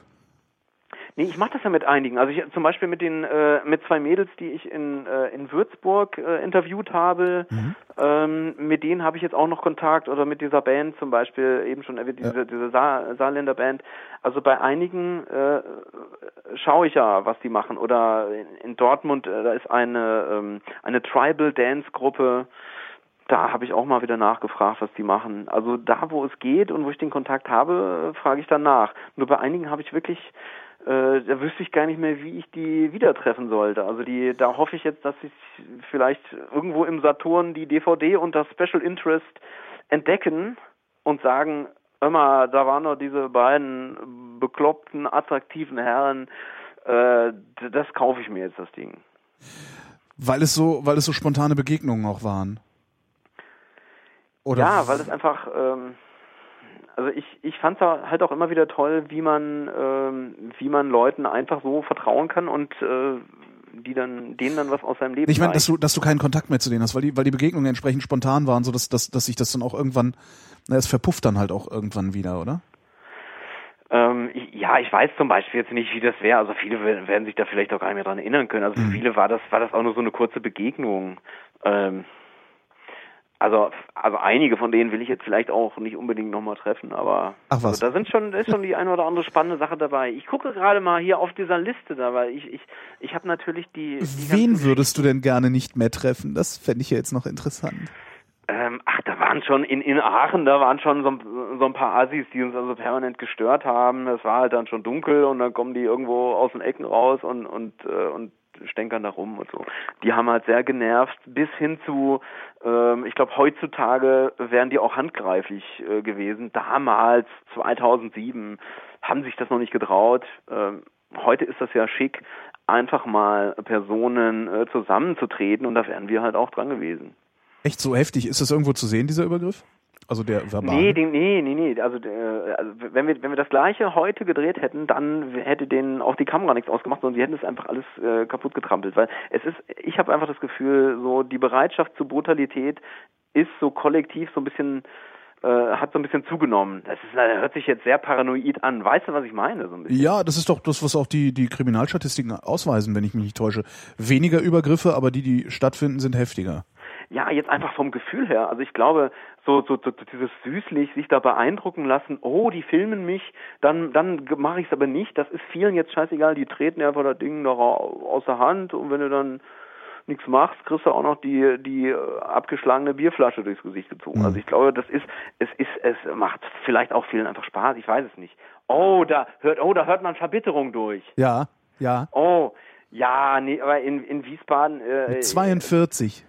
Nee, ich mache das ja mit einigen. Also ich zum Beispiel mit den äh, mit zwei Mädels, die ich in äh, in Würzburg äh, interviewt habe. Mhm. Ähm, mit denen habe ich jetzt auch noch Kontakt oder mit dieser Band zum Beispiel eben schon erwähnt, diese, Ja. diese Saar, Saarländer Band. Also bei einigen äh, schaue ich ja, was die machen. Oder in, in Dortmund äh, da ist eine ähm, eine Tribal Dance Gruppe. Da habe ich auch mal wieder nachgefragt, was die machen. Also da, wo es geht und wo ich den Kontakt habe, frage ich dann nach. Nur bei einigen habe ich wirklich äh, da wüsste ich gar nicht mehr, wie ich die wieder treffen sollte. Also die, da hoffe ich jetzt, dass ich vielleicht irgendwo im Saturn die DVD und das Special Interest entdecken und sagen, immer, da waren noch diese beiden bekloppten, attraktiven Herren, äh, das kaufe ich mir jetzt, das Ding. Weil es so, weil es so spontane Begegnungen auch waren. Oder ja, weil es einfach, ähm, also ich, ich fand es halt auch immer wieder toll, wie man, ähm, wie man Leuten einfach so vertrauen kann und äh, die dann, denen dann was aus seinem Leben ich meine, dass du, dass du keinen Kontakt mehr zu denen hast, weil die, weil die Begegnungen entsprechend spontan waren, so dass, dass, dass sich das dann auch irgendwann, na, es verpufft dann halt auch irgendwann wieder, oder? Ähm, ich, ja, ich weiß zum Beispiel jetzt nicht, wie das wäre. Also viele werden sich da vielleicht auch gar nicht mehr dran erinnern können. Also für viele war das, war das auch nur so eine kurze Begegnung. Ähm, also, also einige von denen will ich jetzt vielleicht auch nicht unbedingt nochmal treffen, aber Ach was. Also da sind schon, ist schon die eine oder andere spannende Sache dabei. Ich gucke gerade mal hier auf dieser Liste da, weil ich, ich, ich habe natürlich die, die Wen würdest du denn gerne nicht mehr treffen? Das fände ich ja jetzt noch interessant. Ähm, ach, da waren schon in, in Aachen, da waren schon so, ein- so ein paar Assis, die uns also permanent gestört haben. Es war halt dann schon dunkel und dann kommen die irgendwo aus den Ecken raus und und äh, und stänkern da rum und so. Die haben halt sehr genervt, bis hin zu, ähm, ich glaube, heutzutage wären die auch handgreiflich äh, gewesen. Damals, 2007, haben sich das noch nicht getraut. Ähm, heute ist das ja schick, einfach mal Personen äh, zusammenzutreten und da wären wir halt auch dran gewesen. Echt so heftig? Ist das irgendwo zu sehen, dieser Übergriff? Also der verbale? Nee, den, nee, nee, nee. Also, äh, also wenn wir wenn wir das gleiche heute gedreht hätten, dann hätte denen auch die Kamera nichts ausgemacht, sondern sie hätten es einfach alles äh, kaputt getrampelt. Weil es ist, ich habe einfach das Gefühl, so die Bereitschaft zur Brutalität ist so kollektiv so ein bisschen äh, hat so ein bisschen zugenommen. Das ist, das hört sich jetzt sehr paranoid an. Weißt du, was ich meine? So. Ja, das ist doch das, was auch die, die Kriminalstatistiken ausweisen, wenn ich mich nicht täusche. Weniger Übergriffe, aber die, die stattfinden, sind heftiger. Ja, jetzt einfach vom Gefühl her. Also ich glaube, so, so, so dieses süßlich sich da beeindrucken lassen, oh, die filmen mich, dann, dann mache ich es aber nicht. Das ist vielen jetzt scheißegal, die treten einfach das Ding noch au- aus der Hand und wenn du dann nichts machst, kriegst du auch noch die, die äh, abgeschlagene Bierflasche durchs Gesicht gezogen. Mhm. Also ich glaube, das ist, es ist, es macht vielleicht auch vielen einfach Spaß, ich weiß es nicht. Oh, da hört, oh, da hört man Verbitterung durch. Ja, ja. Oh, ja, nee, aber in, in Wiesbaden, äh, Mit 42.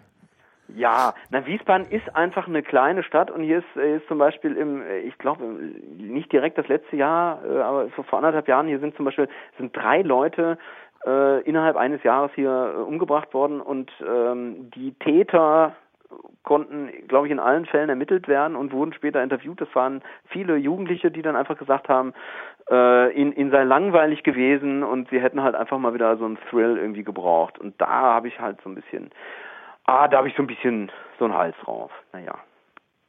ja, na Wiesbaden ist einfach eine kleine Stadt und hier ist, äh, ist zum Beispiel im, äh, ich glaube nicht direkt das letzte Jahr, äh, aber so vor anderthalb Jahren hier sind zum Beispiel sind drei Leute äh, innerhalb eines Jahres hier äh, umgebracht worden und ähm, die Täter konnten, glaube ich, in allen Fällen ermittelt werden und wurden später interviewt. Das waren viele Jugendliche, die dann einfach gesagt haben, äh, ihnen, ihnen sei langweilig gewesen und sie hätten halt einfach mal wieder so einen Thrill irgendwie gebraucht. Und da habe ich halt so ein bisschen, ah, da habe ich so ein bisschen so einen Hals drauf. Naja.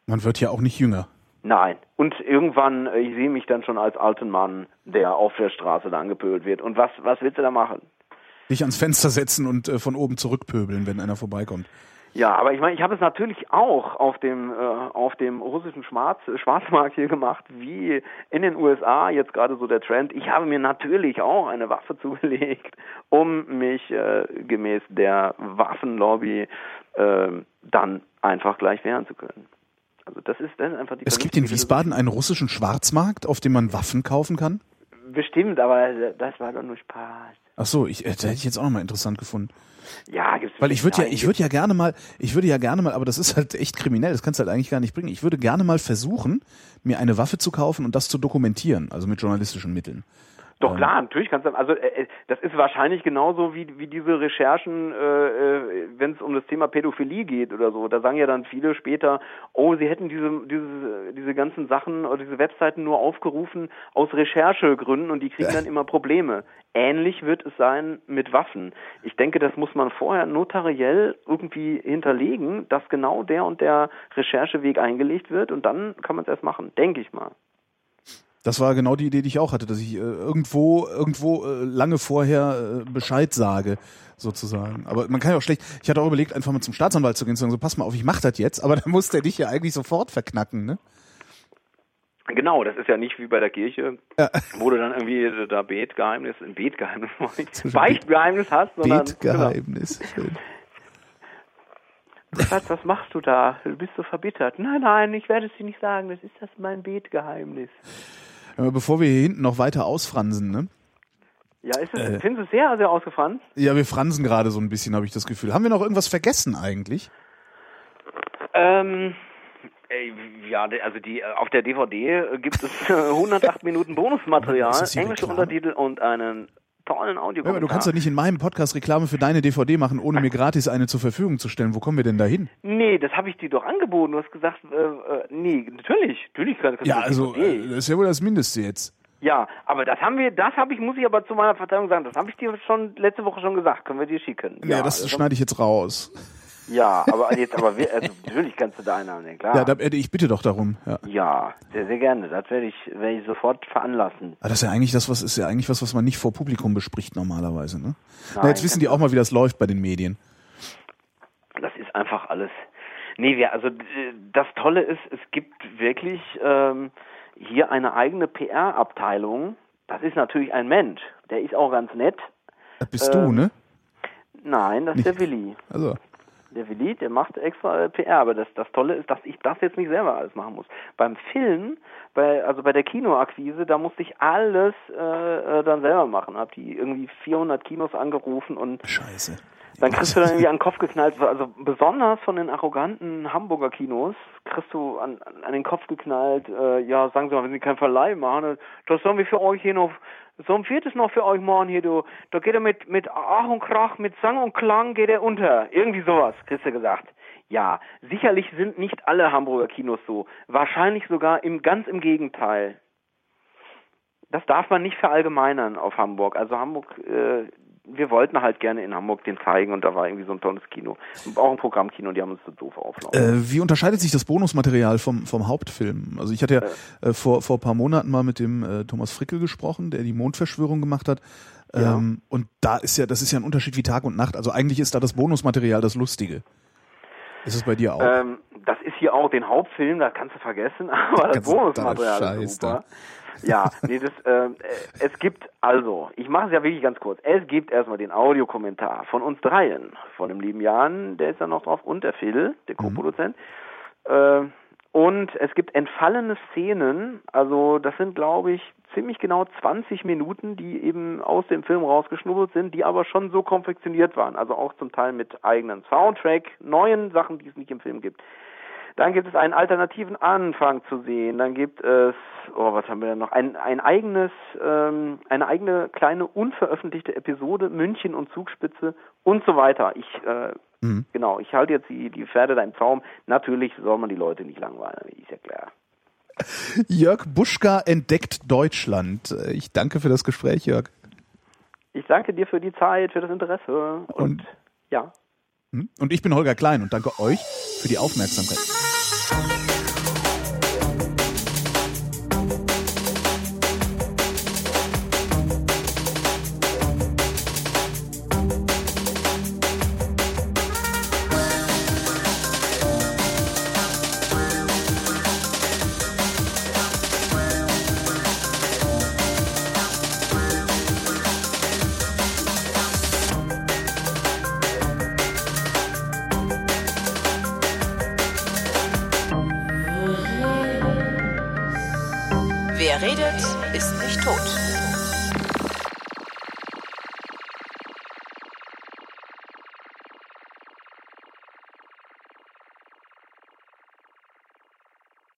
Man wird ja auch nicht jünger. Nein. Und irgendwann, äh, ich sehe mich dann schon als alten Mann, der auf der Straße da angepölt wird. Und was, was willst du da machen? Dich ans Fenster setzen und äh, von oben zurückpöbeln, wenn einer vorbeikommt. Ja, aber ich meine, ich habe es natürlich auch auf dem äh, auf dem russischen Schwarz, Schwarzmarkt hier gemacht, wie in den USA jetzt gerade so der Trend. Ich habe mir natürlich auch eine Waffe zugelegt, um mich äh, gemäß der Waffenlobby äh, dann einfach gleich wehren zu können. Also das ist, ist einfach die Es gibt in Wiesbaden einen russischen Schwarzmarkt, auf dem man Waffen kaufen kann. Bestimmt, aber das war doch nur Spaß. Ach so, ich, äh, das hätte ich jetzt auch nochmal interessant gefunden. Ja, gibt's Weil ich würde ja, ich würde ja gerne mal, ich würde ja gerne mal, aber das ist halt echt kriminell, das kannst du halt eigentlich gar nicht bringen. Ich würde gerne mal versuchen, mir eine Waffe zu kaufen und das zu dokumentieren, also mit journalistischen Mitteln. Doch ähm. klar, natürlich kannst du, also äh, äh, das ist wahrscheinlich genauso wie, wie diese Recherchen, äh, äh wenn es um das Thema Pädophilie geht oder so. Da sagen ja dann viele später, oh, sie hätten diese, diese, diese ganzen Sachen oder diese Webseiten nur aufgerufen aus Recherchegründen und die kriegen dann immer Probleme. Ähnlich wird es sein mit Waffen. Ich denke, das muss man vorher notariell irgendwie hinterlegen, dass genau der und der Rechercheweg eingelegt wird und dann kann man es erst machen, denke ich mal. Das war genau die Idee, die ich auch hatte, dass ich äh, irgendwo irgendwo äh, lange vorher äh, Bescheid sage, sozusagen. Aber man kann ja auch schlecht. Ich hatte auch überlegt, einfach mal zum Staatsanwalt zu gehen und zu sagen, so pass mal auf, ich mach das jetzt, aber dann muss der dich ja eigentlich sofort verknacken, ne? Genau, das ist ja nicht wie bei der Kirche, ja. wo du dann irgendwie da Betgeheimnis, ein Betgeheimnis, Beichtgeheimnis hast, sondern Betgeheimnis. Genau. Schatz, was machst du da? Du bist so verbittert. Nein, nein, ich werde es dir nicht sagen. Das ist das mein Betgeheimnis. Bevor wir hier hinten noch weiter ausfransen, ne? Ja, ist es, äh, du es sehr, sehr ausgefranst? Ja, wir fransen gerade so ein bisschen, habe ich das Gefühl. Haben wir noch irgendwas vergessen eigentlich? Ähm, ja, also die auf der DVD gibt es 108 Minuten Bonusmaterial, englische Untertitel und einen tollen Audio. Ja, aber du kannst doch nicht in meinem Podcast Reklame für deine DVD machen, ohne mir gratis eine zur Verfügung zu stellen. Wo kommen wir denn da hin? Nee, das habe ich dir doch angeboten. Du hast gesagt, äh, äh, nee, natürlich, natürlich kannst du Ja, also äh, das ist ja wohl das Mindeste jetzt. Ja, aber das haben wir, das habe ich, muss ich aber zu meiner Verteidigung sagen, das habe ich dir schon letzte Woche schon gesagt. Können wir dir schicken? Ja, ja das, das schneide ich jetzt raus. Ja, aber jetzt aber also natürlich kannst du da einnehmen, klar. Ja, da, ich bitte doch darum. Ja, ja sehr, sehr gerne. Das werde ich, werde ich sofort veranlassen. Aber das ist ja eigentlich das, was ist ja eigentlich was, was man nicht vor Publikum bespricht normalerweise, ne? Nein, Na, jetzt wissen die auch mal, wie das läuft bei den Medien. Das ist einfach alles. Nee, wir, also das Tolle ist, es gibt wirklich ähm, hier eine eigene PR-Abteilung. Das ist natürlich ein Mensch. Der ist auch ganz nett. Das bist ähm, du, ne? Nein, das ist der Willi. Also der Willi, der macht extra äh, PR, aber das, das Tolle ist, dass ich das jetzt nicht selber alles machen muss. Beim Film, bei, also bei der Kinoakquise, da musste ich alles äh, äh dann selber machen. Hab die irgendwie 400 Kinos angerufen und Scheiße. Dann kriegst du dann irgendwie an den Kopf geknallt. Also besonders von den arroganten Hamburger Kinos kriegst du an, an den Kopf geknallt, äh, ja, sagen Sie mal, wenn Sie keinen Verleih machen, das sollen wir für euch hier noch so ein viertes noch für euch morgen hier, du. Da geht er mit, mit Ach und Krach, mit Sang und Klang geht er unter. Irgendwie sowas, kriegst du gesagt. Ja, sicherlich sind nicht alle Hamburger Kinos so. Wahrscheinlich sogar im, ganz im Gegenteil. Das darf man nicht verallgemeinern auf Hamburg. Also Hamburg, äh, wir wollten halt gerne in Hamburg den zeigen und da war irgendwie so ein tolles Kino. Auch ein Programmkino, die haben uns so doof auflaufen. Äh, wie unterscheidet sich das Bonusmaterial vom, vom Hauptfilm? Also ich hatte ja äh, vor, vor paar Monaten mal mit dem äh, Thomas Frickel gesprochen, der die Mondverschwörung gemacht hat. Ja. Ähm, und da ist ja, das ist ja ein Unterschied wie Tag und Nacht. Also eigentlich ist da das Bonusmaterial das Lustige. Ist es bei dir auch? Ähm, das ist hier auch den Hauptfilm, das kannst du vergessen, aber das Bonusmaterial ist super. Da. Ja, nee, das, äh, es gibt also, ich mache es ja wirklich ganz kurz. Es gibt erstmal den Audiokommentar von uns dreien, von dem lieben Jan, der ist da noch drauf, und der Phil, der mhm. Co-Produzent. Mhm. Äh, und es gibt entfallene Szenen, also das sind, glaube ich, ziemlich genau 20 Minuten, die eben aus dem Film rausgeschnubbelt sind, die aber schon so konfektioniert waren. Also auch zum Teil mit eigenen Soundtrack, neuen Sachen, die es nicht im Film gibt. Dann gibt es einen alternativen Anfang zu sehen. Dann gibt es, oh, was haben wir denn noch? Ein, ein eigenes, ähm, eine eigene kleine unveröffentlichte Episode, München und Zugspitze und so weiter. Ich, äh, mhm. genau, ich halte jetzt die, die Pferde da im Zaum. Natürlich soll man die Leute nicht langweilen, ist ja klar. Jörg Buschka entdeckt Deutschland. Ich danke für das Gespräch, Jörg. Ich danke dir für die Zeit, für das Interesse und, und ja. Hm? Und ich bin Holger Klein und danke euch für die Aufmerksamkeit.